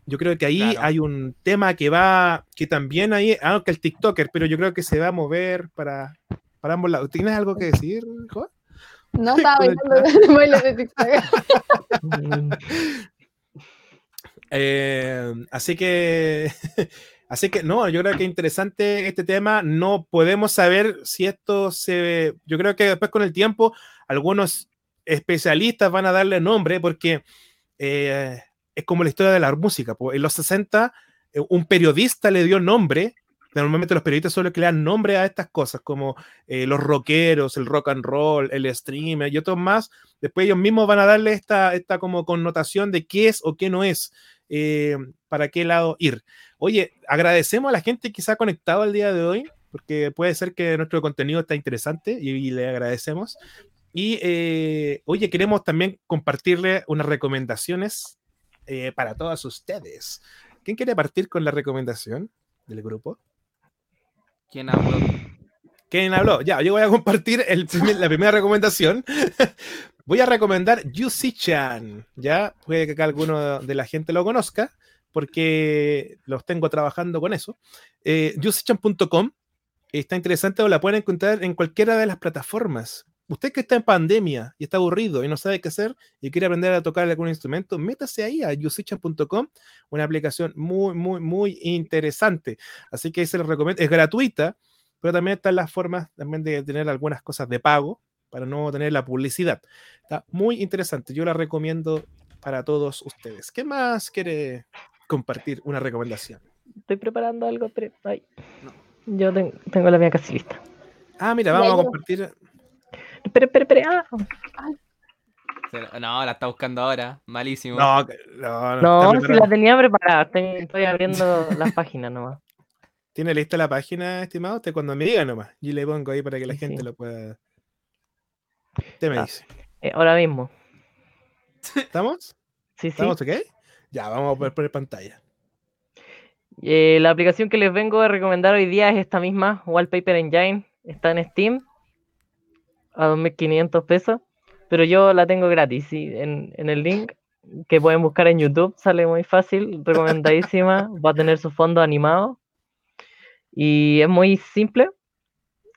Yo creo que ahí Claro. hay un tema que va, que también ahí, ah, que el TikToker, pero yo creo que se va a mover para, para ambos lados. ¿Tienes algo que decir, Joa? No estaba bailando bailes de TikTok. Eh, así que, así que no, yo creo que interesante este tema. No podemos saber si esto se. Yo creo que después con el tiempo, algunos especialistas van a darle nombre porque eh, es como la historia de la música. En los 60, eh, un periodista le dio nombre. Normalmente los periodistas solo que le dan nombre a estas cosas, como eh, los rockeros, el rock and roll, el streamer y otros más. Después ellos mismos van a darle esta, esta como connotación de qué es o qué no es eh, para qué lado ir. Oye, agradecemos a la gente que se ha conectado el día de hoy, porque puede ser que nuestro contenido está interesante y, le agradecemos. Y eh, oye, queremos también compartirle unas recomendaciones eh, para todos ustedes. ¿Quién quiere partir con la recomendación del grupo? ¿Quién habló? ¿Quién habló? Ya, yo voy a compartir la primera recomendación. voy a recomendar Yusi-chan. Ya, puede que acá alguno de la gente lo conozca, porque los tengo trabajando con eso. Eh, está interesante o la pueden encontrar en cualquiera de las plataformas. Usted que está en pandemia y está aburrido y no sabe qué hacer y quiere aprender a tocar algún instrumento, métase ahí a yusichan.com, una aplicación muy, muy, muy interesante. Así que se les recomiendo, es gratuita, pero también están las formas también de tener algunas cosas de pago para no tener la publicidad. Está muy interesante, yo la recomiendo para todos ustedes. ¿Qué más quiere compartir una recomendación? Estoy preparando algo, pero. Ay. No. Yo ten- tengo la mía casi lista. Ah, mira, vamos a yo- compartir. Espera, espera, espera. Ah, No, la está buscando ahora. Malísimo. No, no, no, No, si la tenía preparada. Estoy, estoy abriendo las páginas nomás. ¿Tiene lista la página, estimado? Usted cuando me diga nomás. Y le pongo ahí para que la Sí, gente sí. lo pueda. Usted me Ah. dice. Eh, ahora mismo. ¿Estamos? Sí, sí. ¿Estamos ok? Ya, vamos a poner, poner pantalla. Eh, la aplicación que les vengo a recomendar hoy día es esta misma, Wallpaper Engine. Está en Steam a 2.500 pesos, pero yo la tengo gratis. ¿sí? En, en el link que pueden buscar en YouTube sale muy fácil, recomendadísima. Va a tener su fondo animado y es muy simple.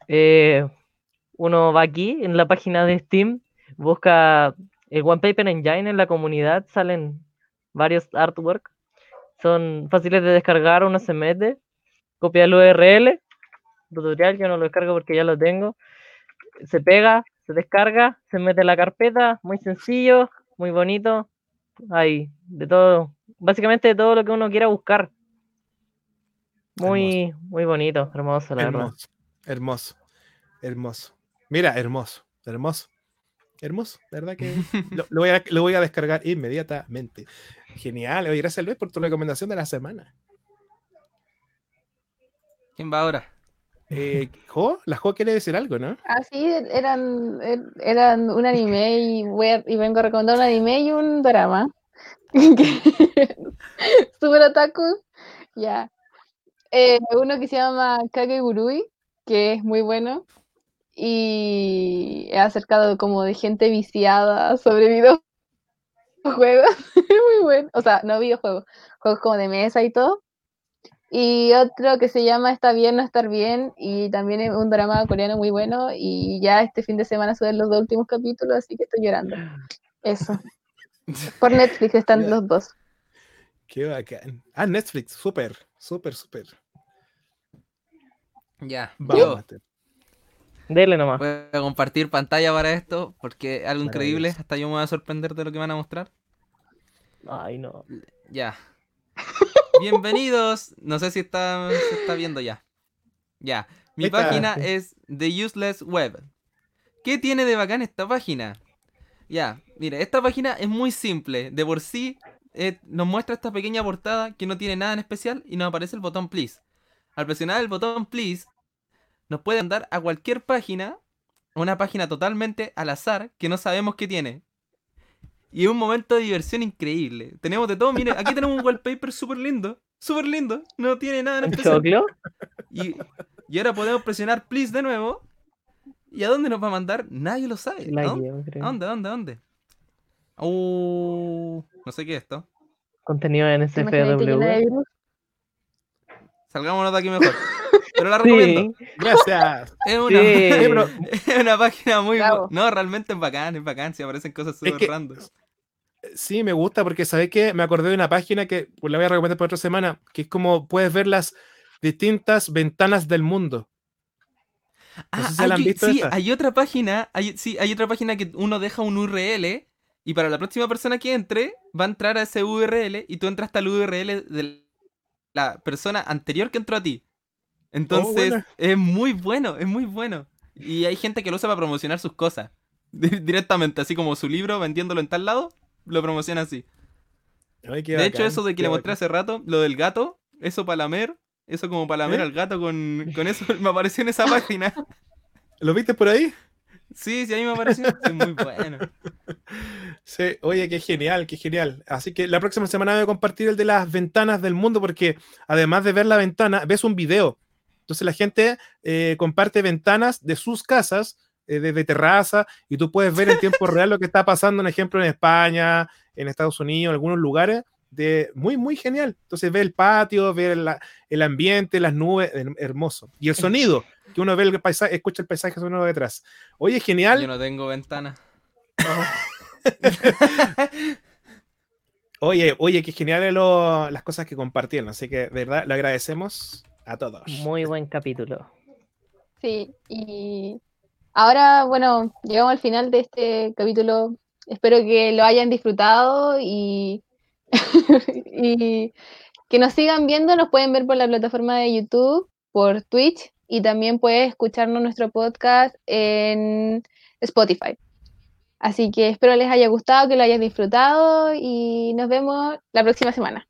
Eh, uno va aquí en la página de Steam, busca el Wallpaper Engine en la comunidad, salen varios artwork son fáciles de descargar, uno se mete, copia el URL, tutorial, yo no lo descargo porque ya lo tengo, se pega, se descarga, se mete en la carpeta, muy sencillo, muy bonito, hay de todo, básicamente de todo lo que uno quiera buscar. Muy, muy bonito, hermoso, la verdad. Hermoso, hermoso, hermoso. Mira, hermoso, hermoso, hermoso. La verdad que lo, lo voy a, lo voy a descargar inmediatamente. Genial. Oye, gracias Luis por tu recomendación de la semana. ¿Quién va ahora? Eh, Jo, la Jo quiere decir algo, ¿no? Ah, sí, eran, er- eran un anime y, y vengo a recomendar un anime y un drama. Super otaku. Ya. Eh, uno que se llama Kagegurui, que es muy bueno. Y es acercado como de gente viciada sobre videojuegos. muy bueno. O sea, no videojuegos, juegos como de mesa y todo. Y otro que se llama Está bien no estar bien y también es un drama coreano muy bueno y ya este fin de semana suben los dos últimos capítulos, así que estoy llorando. Eso. Por Netflix están los dos. Qué bacán. Ah, Netflix, súper, súper, súper. Ya. Vamos. Dele nomás. voy a compartir pantalla para esto porque es algo increíble. Hasta yo me voy a sorprender de lo que van a mostrar. Ay, no. Ya. Bienvenidos. No sé si está, se está viendo ya. Ya. Mi página es The Useless Web. ¿Qué tiene de bacán esta página? Ya, mire, esta página es muy simple. De por sí eh, nos muestra esta pequeña portada que no tiene nada en especial y nos aparece el botón Please. Al presionar el botón Please, nos puede mandar a cualquier página, una página totalmente al azar que no sabemos qué tiene. Y es un momento de diversión increíble. Tenemos de todo, mire, aquí tenemos un wallpaper súper lindo, súper lindo, no tiene nada en especial. Y, y ahora podemos presionar please de nuevo. ¿Y a dónde nos va a mandar? Nadie lo sabe. ¿A dónde? ¿A dónde? ¿A dónde? ¿A dónde? Uh, no sé qué es esto. contenido en ¿Te imaginas que llena de SFW. Salgámonos de aquí mejor. Pero la recomiendo. Sí, Gracias. Es una, Sí. es una página muy. Bu- No, realmente es bacán, es bacán. Si aparecen cosas súper que- random. Sí, me gusta porque sabes que me acordé de una página que pues, la voy a recomendar para otra semana, que es como puedes ver las distintas ventanas del mundo. Ah, sé si la han hay, visto sí, hay otra página, hay, sí, hay otra página que uno deja un URL y para la próxima persona que entre va a entrar a ese URL y tú entras hasta el URL de la persona anterior que entró a ti. Entonces buena. es muy bueno, es muy bueno. Y hay gente que lo usa para promocionar sus cosas. Di- Directamente, así como su libro, vendiéndolo en tal lado, lo promociona así. Ay, de hecho, eso de que le mostré bacán. hace rato, lo del gato, eso para lamer, eso como para lamer ¿Eh? al gato con, con eso, me apareció en esa página. ¿Lo viste por ahí? Sí, sí, a mí me apareció. Es muy bueno. Sí, oye, qué genial, qué genial. Así que la próxima semana voy a compartir el de las ventanas del mundo porque además de ver la ventana, ves un video. Entonces la gente eh, comparte ventanas de sus casas, eh, desde terraza, y tú puedes ver en tiempo real lo que está pasando, por ejemplo, en España, en Estados Unidos, en algunos lugares. De, muy, muy genial. Entonces ve el patio, ve la- el ambiente, las nubes, her- hermoso. Y el sonido, que uno ve el paisaje, escucha el paisaje sonoro detrás. Oye, genial. Yo no tengo ventana. Oye, oye, qué genial lo- las cosas que compartieron. Así que, de verdad, le agradecemos a todos. muy buen capítulo. Sí, y ahora, bueno, llegamos al final de este capítulo. Espero que lo hayan disfrutado y, y que nos sigan viendo. Nos pueden ver por la plataforma de YouTube, por Twitch y también puedes escucharnos nuestro podcast en Spotify. Así que espero les haya gustado, que lo hayan disfrutado y nos vemos la próxima semana.